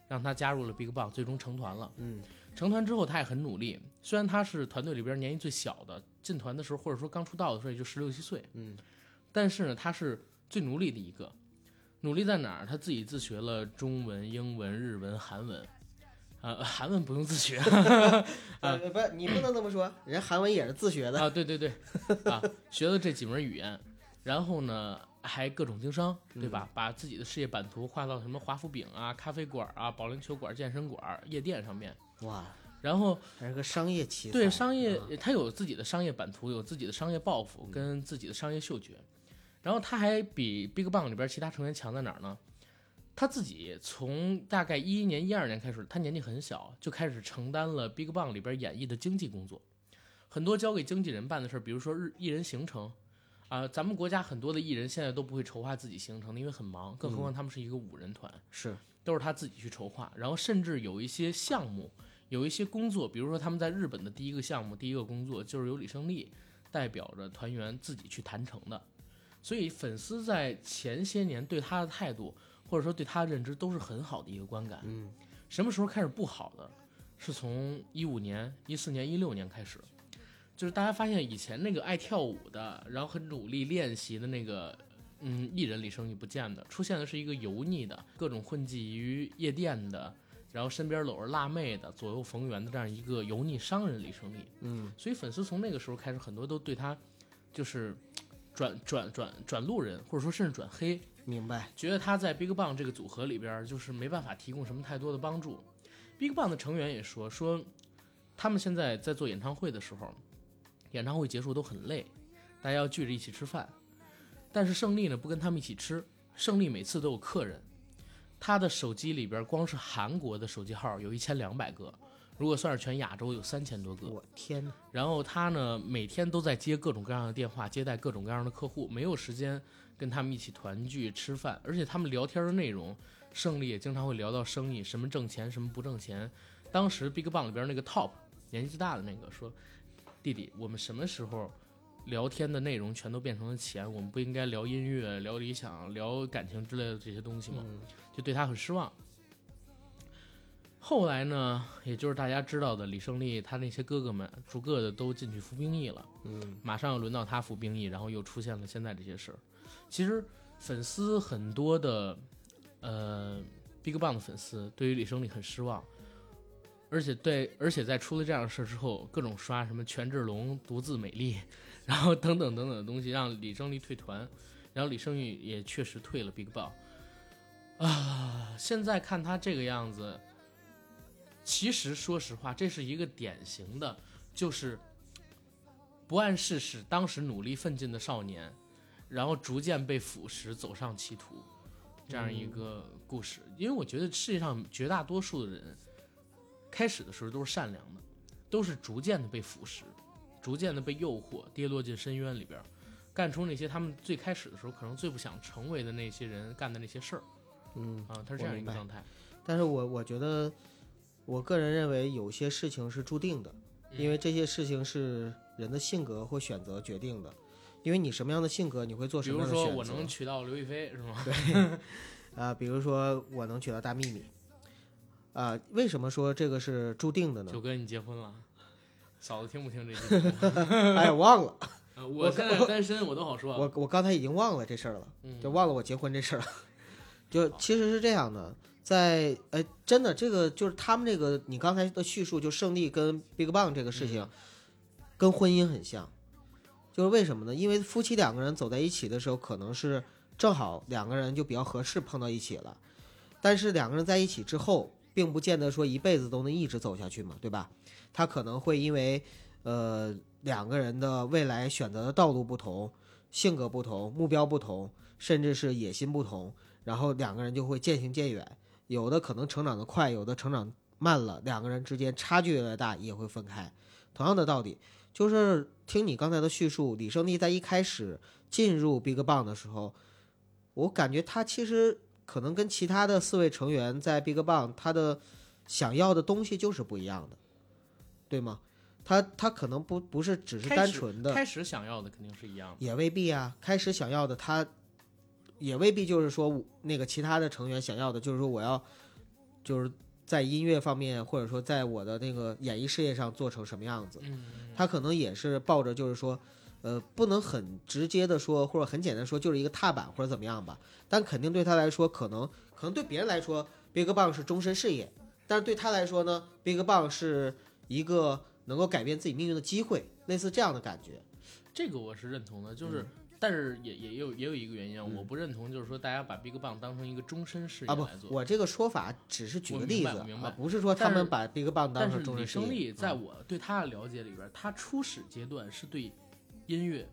让他加入了 BigBang，最终成团了。嗯，成团之后他也很努力，虽然他是团队里边年纪最小的，进团的时候或者说刚出道的时候也就十六七岁，嗯，但是呢他是最努力的一个。努力在哪儿？他自己自学了中文、英文、日文、韩文，呃，韩文不用自学啊，不你不能这么说，人韩文也是自学的。啊，对对对，啊，学了这几门语言，然后呢还各种经商，对吧？把自己的事业版图画到什么华夫饼啊、咖啡馆啊、保龄球馆、健身馆、夜店上面，哇，然后还是个商业奇才。对商业啊，他有自己的商业版图，有自己的商业抱负跟自己的商业嗅觉，然后他还比 BigBang 里边其他成员强在哪儿呢？他自己从大概一一年、一二年开始，他年纪很小就开始承担了 BigBang 里边演绎的经济工作，很多交给经纪人办的事儿，比如说日艺人行程，啊、咱们国家很多的艺人现在都不会筹划自己行程的，因为很忙，更何况他们是一个五人团。是都是他自己去筹划，然后甚至有一些项目，有一些工作，比如说他们在日本的第一个项目、第一个工作，就是由李胜利代表着团员自己去谈成的。所以粉丝在前些年对他的态度，或者说对他的认知都是很好的一个观感。嗯，什么时候开始不好的？是从一五年、一四年、一六年开始，就是大家发现以前那个爱跳舞的，然后很努力练习的那个，嗯，艺人李胜利不见的，出现的是一个油腻的，各种混迹于夜店的，然后身边搂着辣妹的，左右逢源的这样一个油腻商人李胜利。嗯，所以粉丝从那个时候开始，很多都对他就是转转转转路人，或者说甚至转黑。明白。觉得他在 BigBang 这个组合里边儿就是没办法提供什么太多的帮助。BigBang 的成员也说说，他们现在在做演唱会的时候，演唱会结束都很累，大家要聚着一起吃饭。但是胜利呢不跟他们一起吃，胜利每次都有客人，他的手机里边光是韩国的手机号有一千两百个，如果算是全亚洲有三千多个。我天哪！然后他呢，每天都在接各种各样的电话，接待各种各样的客户，没有时间跟他们一起团聚吃饭。而且他们聊天的内容，胜利也经常会聊到生意，什么挣钱，什么不挣钱。当时 BigBang 里边那个 Top 年纪最大的那个说：“弟弟，我们什么时候聊天的内容全都变成了钱？我们不应该聊音乐、聊理想、聊感情之类的这些东西吗？”嗯就对他很失望。后来呢，也就是大家知道的李胜利，他那些哥哥们逐个的都进去服兵役了，嗯，马上要轮到他服兵役，然后又出现了现在这些事儿。其实粉丝很多的，呃，BigBang 的粉丝对于李胜利很失望，而且对，而且在出了这样的事儿之后，各种刷什么权志龙独自美丽，然后等等等等的东西，让李胜利退团，然后李胜利也确实退了 BigBang。啊，现在看他这个样子，其实说实话，这是一个典型的，就是不谙世事，当时努力奋进的少年，然后逐渐被腐蚀，走上歧途，这样一个故事。因为我觉得世界上绝大多数的人，开始的时候都是善良的，都是逐渐的被腐蚀，逐渐的被诱惑，跌落进深渊里边儿，干出那些他们最开始的时候可能最不想成为的那些人干的那些事儿。嗯，啊，他是这样一个状态。但是我我觉得，我个人认为有些事情是注定的，因为这些事情是人的性格或选择决定的。因为你什么样的性格，你会做比什么如说我样的选择。能娶到刘亦菲是吗？对 啊、比如说我能娶到大幂幂，啊、为什么说这个是注定的呢？九哥你结婚了，嫂子听不听这期节目？哎，忘了，呃我现在单身，我都好说。我我刚才已经忘了这事儿了，嗯就忘了我结婚这事儿了。就其实是这样的，在哎，真的这个就是他们这个你刚才的叙述，就胜利跟 BigBang 这个事情，跟婚姻很像。就是为什么呢？因为夫妻两个人走在一起的时候，可能是正好两个人就比较合适碰到一起了，但是两个人在一起之后，并不见得说一辈子都能一直走下去嘛，对吧？他可能会因为呃两个人的未来选择的道路不同，性格不同，目标不同，甚至是野心不同，然后两个人就会渐行渐远。有的可能成长的快，有的成长慢了，两个人之间差距越来越大，也会分开。同样的道理，就是听你刚才的叙述，李胜利在一开始进入 BigBang 的时候，我感觉他其实可能跟其他的四位成员在 BigBang 他的想要的东西就是不一样的，对吗？他他可能不不是只是单纯的，开始想要的肯定是一样的。也未必啊。开始想要的他，也未必就是说那个其他的成员想要的，就是说我要就是在音乐方面，或者说在我的那个演艺事业上做成什么样子。嗯，他可能也是抱着就是说，呃，不能很直接的说，或者很简单说，就是一个踏板或者怎么样吧。但肯定对他来说，可能可能对别人来说，BigBang 是终身事业，但是对他来说呢，BigBang 是一个能够改变自己命运的机会，类似这样的感觉。这个我是认同的，嗯就是，但是也也有也有一个原因啊，我不认同，就是说大家把 BigBang 当成一个终身事业啊不。我这个说法只是举个例子明白不是说他们把 BigBang 当是成终李身事业。胜利在嗯我对他的了解里边，他初始阶段是对音乐、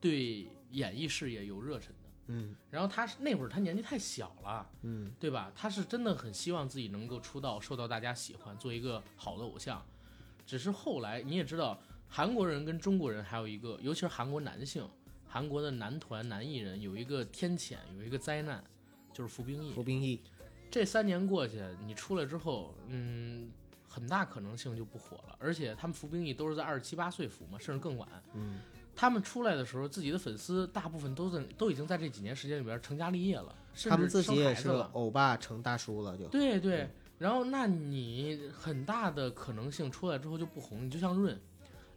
对演艺事业有热忱的。嗯然后他是那会儿他年纪太小了，嗯对吧？他是真的很希望自己能够出道，受到大家喜欢，做一个好的偶像。只是后来你也知道，韩国人跟中国人还有一个，尤其是韩国男性，韩国的男团男艺人有一个天谴，有一个灾难，就是服兵役。服兵役，这三年过去，你出来之后，嗯，很大可能性就不火了。而且他们服兵役都是在二十七八岁服嘛，甚至更晚。嗯，他们出来的时候，自己的粉丝大部分都在都已经在这几年时间里边成家立业了，甚他们至生自己也是了。欧巴成大叔了，就对对，然后那你很大的可能性出来之后就不红。你就像润，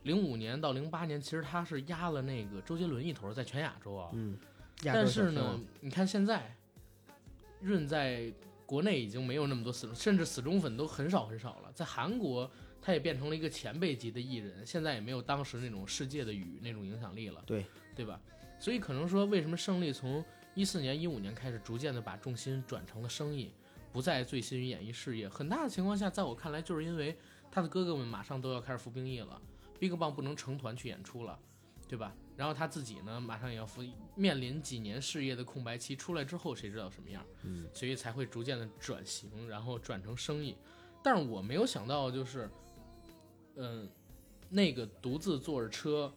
零五年到零八年，其实他是压了那个周杰伦一头，在全亚洲啊。嗯。洲但是呢你看现在，润在国内已经没有那么多死忠，甚至死忠粉都很少很少了。在韩国，他也变成了一个前辈级的艺人，现在也没有当时那种世界的语那种影响力了，对对吧？所以可能说，为什么胜利从一四年、一五年开始，逐渐的把重心转成了生意，不再醉心于演艺事业？很大的情况下，在我看来，就是因为他的哥哥们马上都要开始服兵役了，BigBang 不能成团去演出了。对吧？然后他自己呢，马上也要服，面临几年事业的空白期，出来之后谁知道什么样？嗯，所以才会逐渐的转型，然后转成生意。但是我没有想到，就是，嗯、那个独自坐着车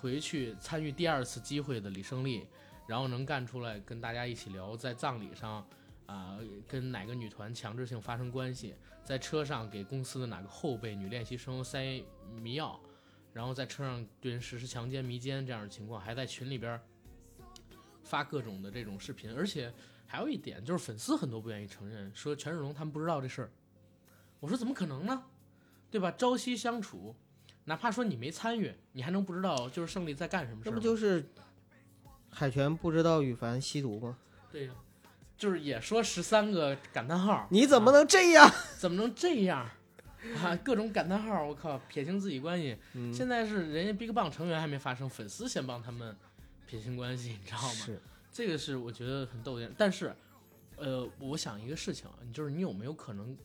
回去参与第二次机会的李胜利，然后能干出来跟大家一起聊，在葬礼上啊、跟哪个女团强制性发生关系，在车上给公司的哪个后辈女练习生塞迷药。然后在车上对人实施强奸、迷奸这样的情况，还在群里边发各种的这种视频，而且还有一点就是粉丝很多不愿意承认，说权志龙他们不知道这事儿。我说怎么可能呢？对吧？朝夕相处，哪怕说你没参与，你还能不知道就是胜利在干什么事这？不就是海泉不知道羽凡吸毒吗？对呀、就是也说十三个感叹号，你怎么啊能这样？怎么能这样 啊？各种感叹号，我靠，撇清自己关系。嗯现在是人家 BigBang 成员还没发生，粉丝先帮他们撇清关系，你知道吗？是，这个是我觉得很逗点。但是，呃，我想一个事情啊，就是你有没有可能，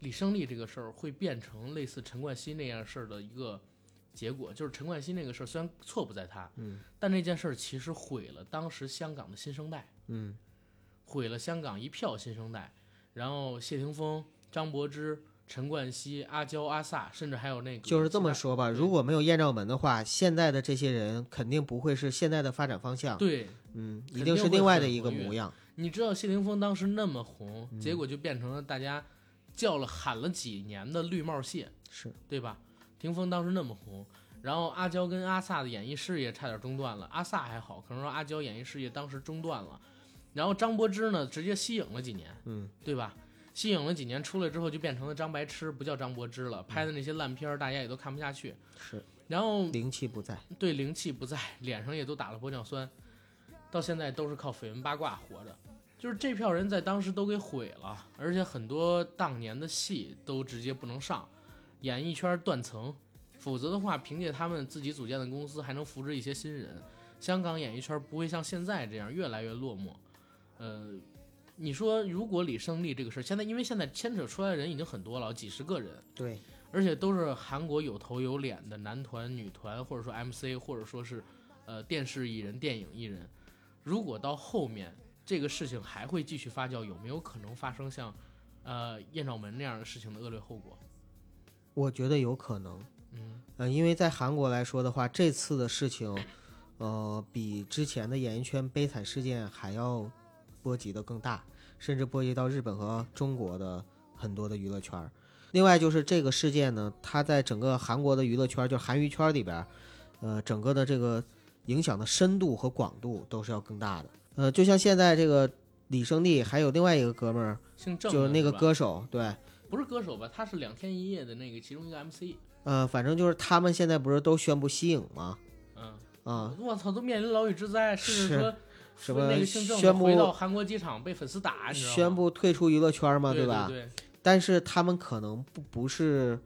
李胜利这个事儿会变成类似陈冠希那样事儿的一个结果？就是陈冠希那个事儿虽然错不在他，嗯但那件事儿其实毁了当时香港的新生代，嗯毁了香港一票新生代。然后谢霆锋、张柏芝、陈冠希、阿娇、阿 sa，甚至还有那个就是这么说吧。如果没有艳照门的话，现在的这些人肯定不会是现在的发展方向。对，嗯，一定是另外的一个模样。你知道谢霆锋当时那么红，结果就变成了大家叫了喊了几年的绿帽谢，是，对吧？霆锋当时那么红，然后阿娇跟阿 sa 的演艺事业差点中断了，阿 sa 还好，可能说阿娇演艺事业当时中断了，然后张柏芝呢直接息影了几年，嗯，对吧？息影了几年，出来之后就变成了张白痴，不叫张柏芝了，拍的那些烂片儿大家也都看不下去，是然后灵气不在。对灵气不在，脸上也都打了玻尿酸，到现在都是靠绯闻八卦活着。就是这票人在当时都给毁了，而且很多当年的戏都直接不能上，演艺圈断层。否则的话，凭借他们自己组建的公司，还能扶植一些新人。香港演艺圈不会像现在这样越来越落寞。呃，你说如果李胜利这个事儿，现在因为现在牵扯出来的人已经很多了，几十个人，对，而且都是韩国有头有脸的男团、女团，或者说 MC，或者说是呃电视艺人、电影艺人。如果到后面这个事情还会继续发酵，有没有可能发生像呃艳照门那样的事情的恶劣后果？我觉得有可能。嗯，呃，因为在韩国来说的话，这次的事情，呃，比之前的演艺圈悲惨事件还要波及的更大，甚至波及到日本和中国的很多的娱乐圈。另外就是这个事件呢，它在整个韩国的娱乐圈儿，就韩娱圈里边，呃，整个的这个影响的深度和广度都是要更大的。呃，就像现在这个李胜利，还有另外一个哥们儿，姓郑就是那个歌手，对，不是歌手吧？他是两天一夜的那个其中一个 MC。呃，反正就是他们现在不是都宣布息影吗？嗯，啊、我操，都面临牢狱之灾，甚至是说什么宣布回到韩国机场被粉丝打，你知道？宣布退出娱乐圈嘛，对吧？对但是他们可能不不是，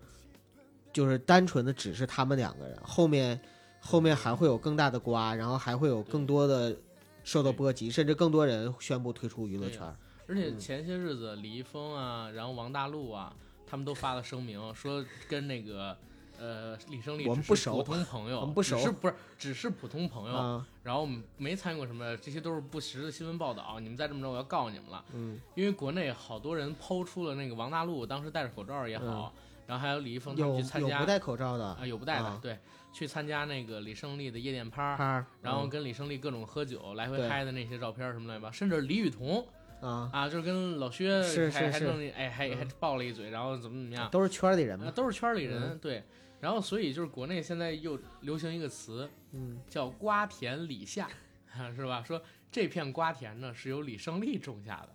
就是单纯的只是他们两个人，后面后面还会有更大的瓜，然后还会有更多的受到波及，甚至更多人宣布退出娱乐对圈。而且前些日子李易峰啊，然后王大陆啊，他们都发了声明，说跟那个呃李胜利我们不熟普通朋友，我们不熟是不是只是普通朋友，啊，然后我们没参与过什么，这些都是不实的新闻报道，你们再这么着，我要告你们了。嗯，因为国内好多人抛出了那个王大陆当时戴着口罩也好，然后还有李易峰他们去参加有不戴口罩的啊有不戴的，啊对，去参加那个李胜利的夜店趴然后嗯跟李胜利各种喝酒，来回对嗨的那些照片什么乱七八，甚至李雨桐啊，啊，就是跟老薛是是是还还弄哎还嗯还爆了一嘴，然后怎么怎么样，都是圈里人啊嘛。都是圈里人嗯对。然后所以就是国内现在又流行一个词嗯，叫瓜田李下，是吧？说这片瓜田呢是由李胜利种下的，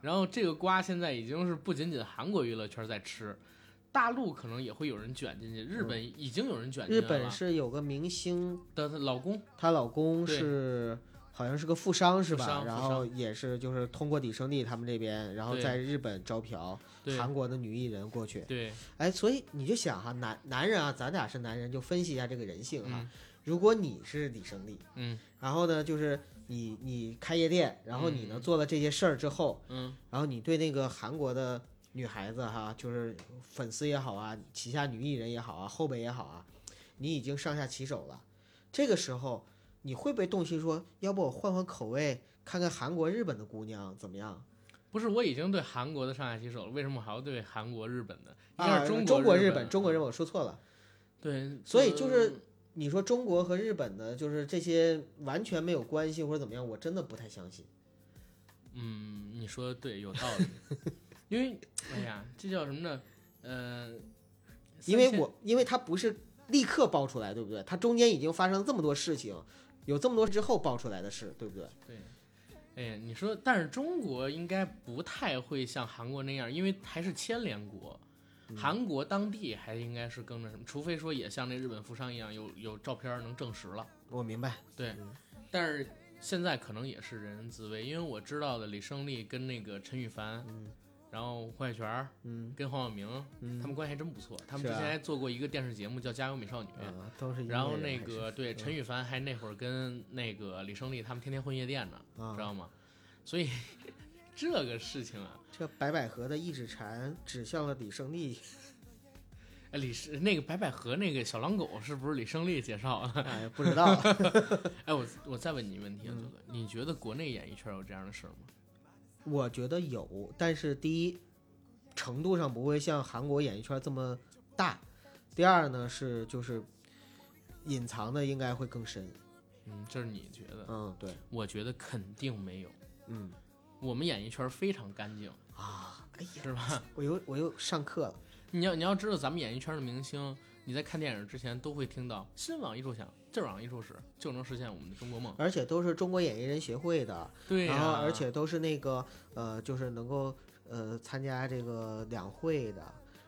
然后这个瓜现在已经是不仅仅韩国娱乐圈在吃。大陆可能也会有人卷进去，日本已经有人卷进日去了。本是有个明星，的老公，她老公是好像是个富商是吧？然后也是就是通过李胜利他们这边，然后在日本招嫖韩国的女艺人过去。对，哎，所以你就想哈，男男人啊，咱俩是男人，就分析一下这个人性哈。嗯如果你是李胜利，嗯然后呢，就是你你开夜店，然后你呢嗯做了这些事儿之后，嗯然后你对那个韩国的女孩子哈，就是粉丝也好啊，旗下女艺人也好啊，后辈也好啊，你已经上下其手了。这个时候，你会不会动心说，要不我换换口味，看看韩国、日本的姑娘怎么样？不是，我已经对韩国的上下其手了，为什么还要对韩国、日本的？啊，是中中国、日日本，中国、日本，我说错了。对，所以就是你说中国和日本的，就是这些完全没有关系或者怎么样，我真的不太相信。嗯，你说的对，有道理。因为，哎呀，这叫什么呢？呃，因为我因为它不是立刻爆出来，对不对？它中间已经发生了这么多事情，有这么多之后爆出来的事，对不对？对，哎呀，你说，但是中国应该不太会像韩国那样，因为还是牵连国。嗯韩国当地还应该是跟着什么，除非说也像那日本富商一样，有有照片能证实了。我明白。对，但是现在可能也是人人自危，因为我知道的李胜利跟那个陈羽凡，嗯然后黄海泉嗯跟黄晓明，嗯，他们关系还真不错。他们之前还做过一个电视节目叫《加油美少女》，啊都是然后那个对陈羽凡还那会儿跟那个李胜利他们天天混夜店呢，啊知道吗？所以 这个事情啊，这白百合的一指禅指向了李胜利，哎李是那个白百合那个小狼狗是不是李胜利介绍的？哎，不知道。哎，我我再问你一个问题啊，嗯九哥，你觉得国内演艺圈有这样的事儿吗？我觉得有，但是第一程度上不会像韩国演艺圈这么大，第二呢是就是隐藏的应该会更深。嗯，这是你觉得？嗯，对，我觉得肯定没有。嗯我们演艺圈非常干净，啊，哎呀，是吧？我又我又上课了。你要你要知道，咱们演艺圈的明星，你在看电影之前都会听到“心往一处想，劲儿往一处使，就能实现我们的中国梦而且都是中国演艺人协会的，”。然后而且都是那个呃，就是能够呃参加这个两会的，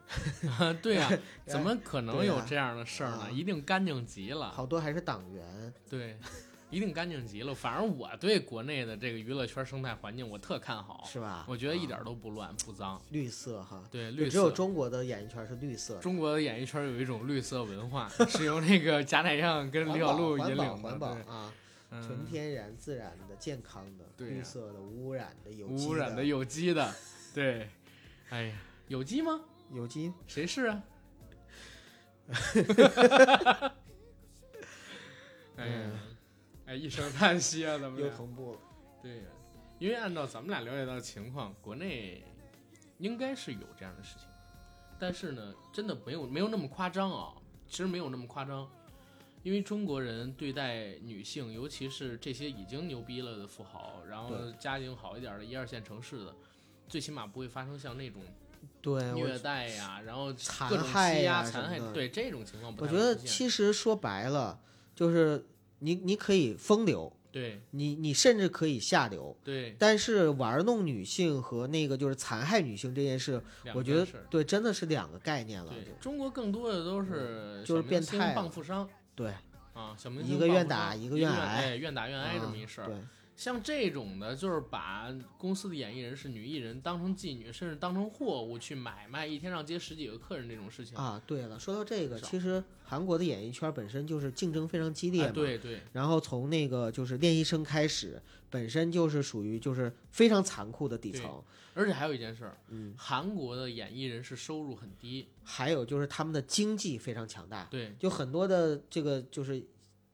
对呀、怎么可能有这样的事儿呢？啊一定干净极了。好多还是党员。对，一定干净极了。反正我对国内的这个娱乐圈生态环境我特看好，是吧？我觉得一点啊都不乱不脏。绿色哈，对，绿色。只有中国的演艺圈是绿色。中国的演艺圈有一种绿色文化，是由那个贾乃亮跟李小璐保环保引领的。环保啊，嗯纯天然、自然的、健康的、绿色的、无污染的、有机无污染的、有机的，对。哎呀，有机吗？有机。谁是啊？哎呀，哎，一声叹息啊，咱们 又同步了。对呀，因为按照咱们俩了解到的情况，国内应该是有这样的事情，但是呢，真的没有没有那么夸张啊。其实没有那么夸张，因为中国人对待女性，尤其是这些已经牛逼了的富豪，然后家境好一点的一二线城市的，最起码不会发生像那种对，虐待呀，然后残害呀什残害对这种情况不我觉得其实说白了，就是你你可以风流，对你你甚至可以下流，对，但是玩弄女性和那个就是残害女性这件事，我觉得对真的是两个概念了。中国更多的都是就是变态对，啊，小明一个愿打一个愿挨哎，愿打愿挨这么一事儿。对，像这种的，就是把公司的演艺人士、女艺人当成妓女，甚至当成货物去买卖，一天上接十几个客人这种事情啊，对了，说到这个，其实韩国的演艺圈本身就是竞争非常激烈嘛。啊对对然后从那个就是练习生开始，本身就是属于就是非常残酷的底层。而且还有一件事儿，嗯，韩国的演艺人士收入很低，还有就是他们的经济非常强大，对，就很多的这个就是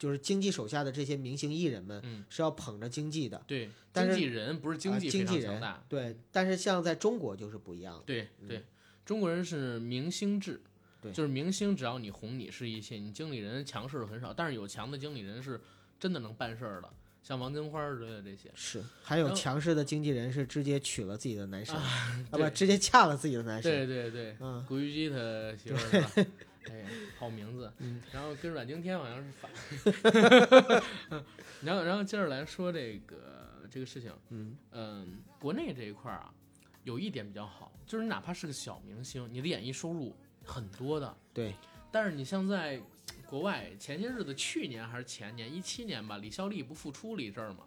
就是经济手下的这些明星艺人们嗯，是要捧着经济的，对，但是经纪人不是经啊济非经纪人对。但是像在中国就是不一样，对对，中国人是明星制，对就是明星只要你红，你是一切，你经理人强势的很少，但是有强的经理人是真的能办事儿的，像王金花之类的这些。是。还有强势的经纪人是直接娶了自己的男神，啊不直接嫁了自己的男神，对对对，嗯，古巨基他媳妇儿是吧？哎，好名字。嗯然后跟阮经天好像是反。然后，然后接着来说这个这个事情。嗯嗯，国内这一块儿啊，有一点比较好，就是你哪怕是个小明星，你的演艺收入很多的。对，但是你像在国外，前些日子，去年还是前年，一七年吧，李孝利不复出了一阵儿嘛？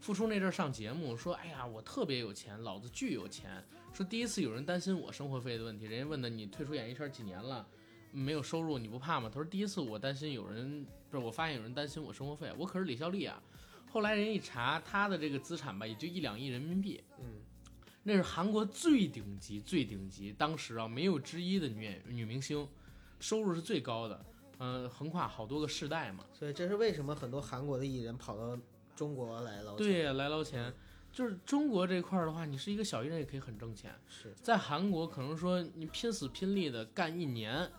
复出那阵儿上节目说：“哎呀，我特别有钱，老子巨有钱。”说第一次有人担心我生活费的问题，人家问的你退出演艺圈几年了，没有收入，你不怕吗？他说第一次我担心有人不是，我发现有人担心我生活费，我可是李孝利啊。后来人一查他的这个资产吧，也就一两亿人民币，嗯，那是韩国最顶级、最顶级，当时啊没有之一的女演女明星，收入是最高的，嗯、横跨好多个世代嘛。所以这是为什么很多韩国的艺人跑到中国来捞钱。对呀，来捞钱，就是中国这块儿的话，你是一个小艺人也可以很挣钱，是在韩国可能说你拼死拼力的干一年，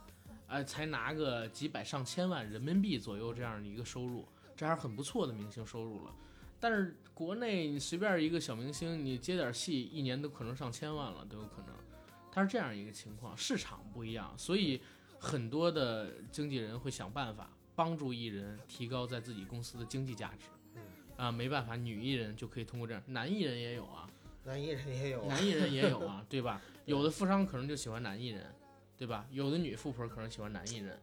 哎、才拿个几百上千万人民币左右这样的一个收入，这还是很不错的明星收入了。但是国内你随便一个小明星，你接点戏，一年都可能上千万了，都有可能。它是这样一个情况，市场不一样，所以很多的经纪人会想办法帮助艺人提高在自己公司的经济价值。啊，没办法，女艺人就可以通过这样，男艺人也有啊，男艺人也有啊，男艺人也有啊，对吧？有的富商可能就喜欢男艺人，对吧？有的女富婆可能喜欢男艺人。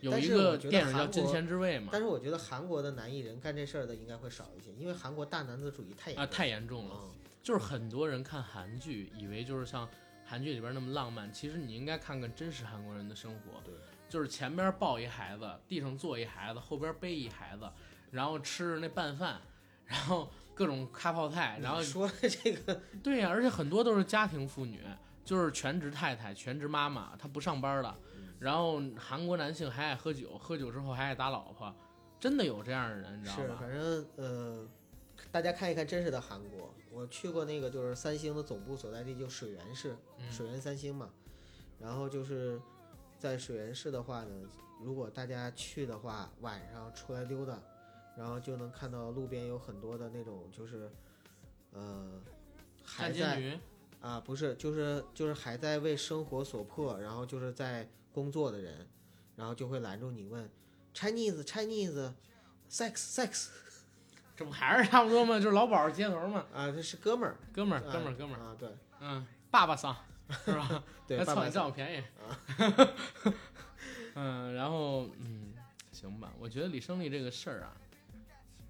有一个电影叫《金钱之味》嘛，但是我觉得韩国的男艺人干这事儿的应该会少一些，因为韩国大男子主义太严啊，重太严重了。嗯就是很多人看韩剧，以为就是像韩剧里边那么浪漫，其实你应该看看真实韩国人的生活。对，就是前边抱一孩子，地上坐一孩子，后边背一孩子，然后吃着那拌饭，然后各种咖泡菜，然后你说的这个对呀、而且很多都是家庭妇女，就是全职太太、全职妈妈，她不上班了。然后韩国男性还爱喝酒，喝酒之后还爱打老婆，真的有这样的人，你知道是，吧？反正呃，大家看一看真实的韩国。我去过那个就是三星的总部所在地，就水源市，嗯水源三星嘛。然后就是在水源市的话呢，如果大家去的话，晚上出来溜达，然后就能看到路边有很多的那种就是呃还在啊，不是，就是就是还在为生活所迫，然后就是在工作的人，然后就会拦住你问 Chinese Chinese sex sex 这不还是差不多吗？就是老鸨街头嘛，啊，这是哥们儿，哥们儿，啊哥们儿，哥们儿，啊，对嗯，爸爸桑是吧？对，爸爸你占我便宜啊。嗯，然后嗯，行吧，我觉得李胜利这个事儿啊，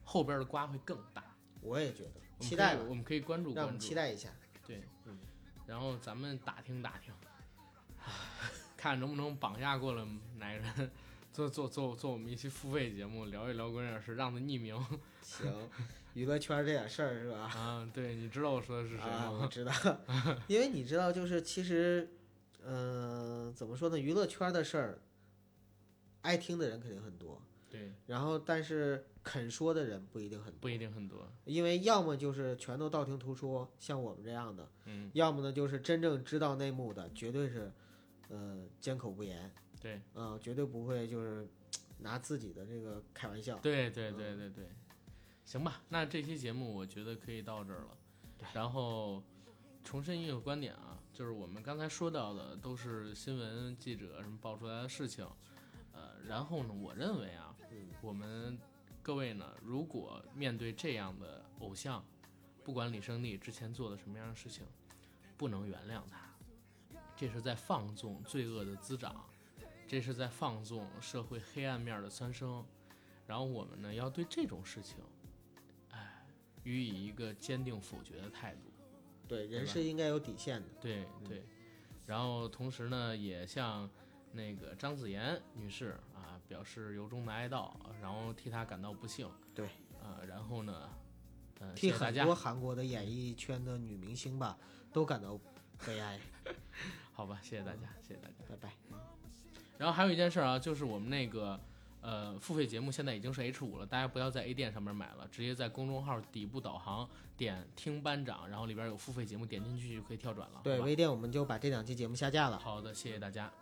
后边的瓜会更大，我也觉得，我们期待吧，我们可以关注让我关注们期。待一下。对，嗯然后咱们打听打听，看能不能绑架过来哪个人，做做做做我们一期付费节目，聊一聊关键事，让他匿名行，娱乐圈这点事儿是吧？啊。对，你知道我说的是谁啊，我吗？知道，因为你知道，就是其实，嗯、怎么说呢？娱乐圈的事儿，爱听的人肯定很多，对，然后但是肯说的人不一定很多。不一定很多。因为要么就是全都道听途说，像我们这样的，嗯，要么呢就是真正知道内幕的，绝对是，呃，缄口不言。对呃，绝对不会就是拿自己的这个开玩笑。对对对对对，行吧，那这期节目我觉得可以到这儿了。然后重申一个观点啊，就是我们刚才说到的都是新闻记者什么爆出来的事情，呃，然后呢，我认为啊，嗯我们各位呢，如果面对这样的偶像，不管李胜利之前做的什么样的事情，不能原谅他，这是在放纵罪恶的滋长，这是在放纵社会黑暗面的蹿升。然后我们呢，要对这种事情，哎，予以一个坚定否决的态度。对，人是应该有底线的。对对，然后同时呢，也向那个张子妍女士啊表示由衷的哀悼，然后替他感到不幸。对，啊，然后呢，呃，替很多，韩国的演艺圈的女明星吧，都感到悲哀。好吧，谢谢大家，谢谢大家。拜拜。然后还有一件事啊，就是我们那个呃付费节目现在已经是 H 五了，大家不要在 A 店上面买了，直接在公众号底部导航点听班长，然后里边有付费节目，点进去就可以跳转了。对，微店我们就把这两期节目下架了。好的，谢谢大家。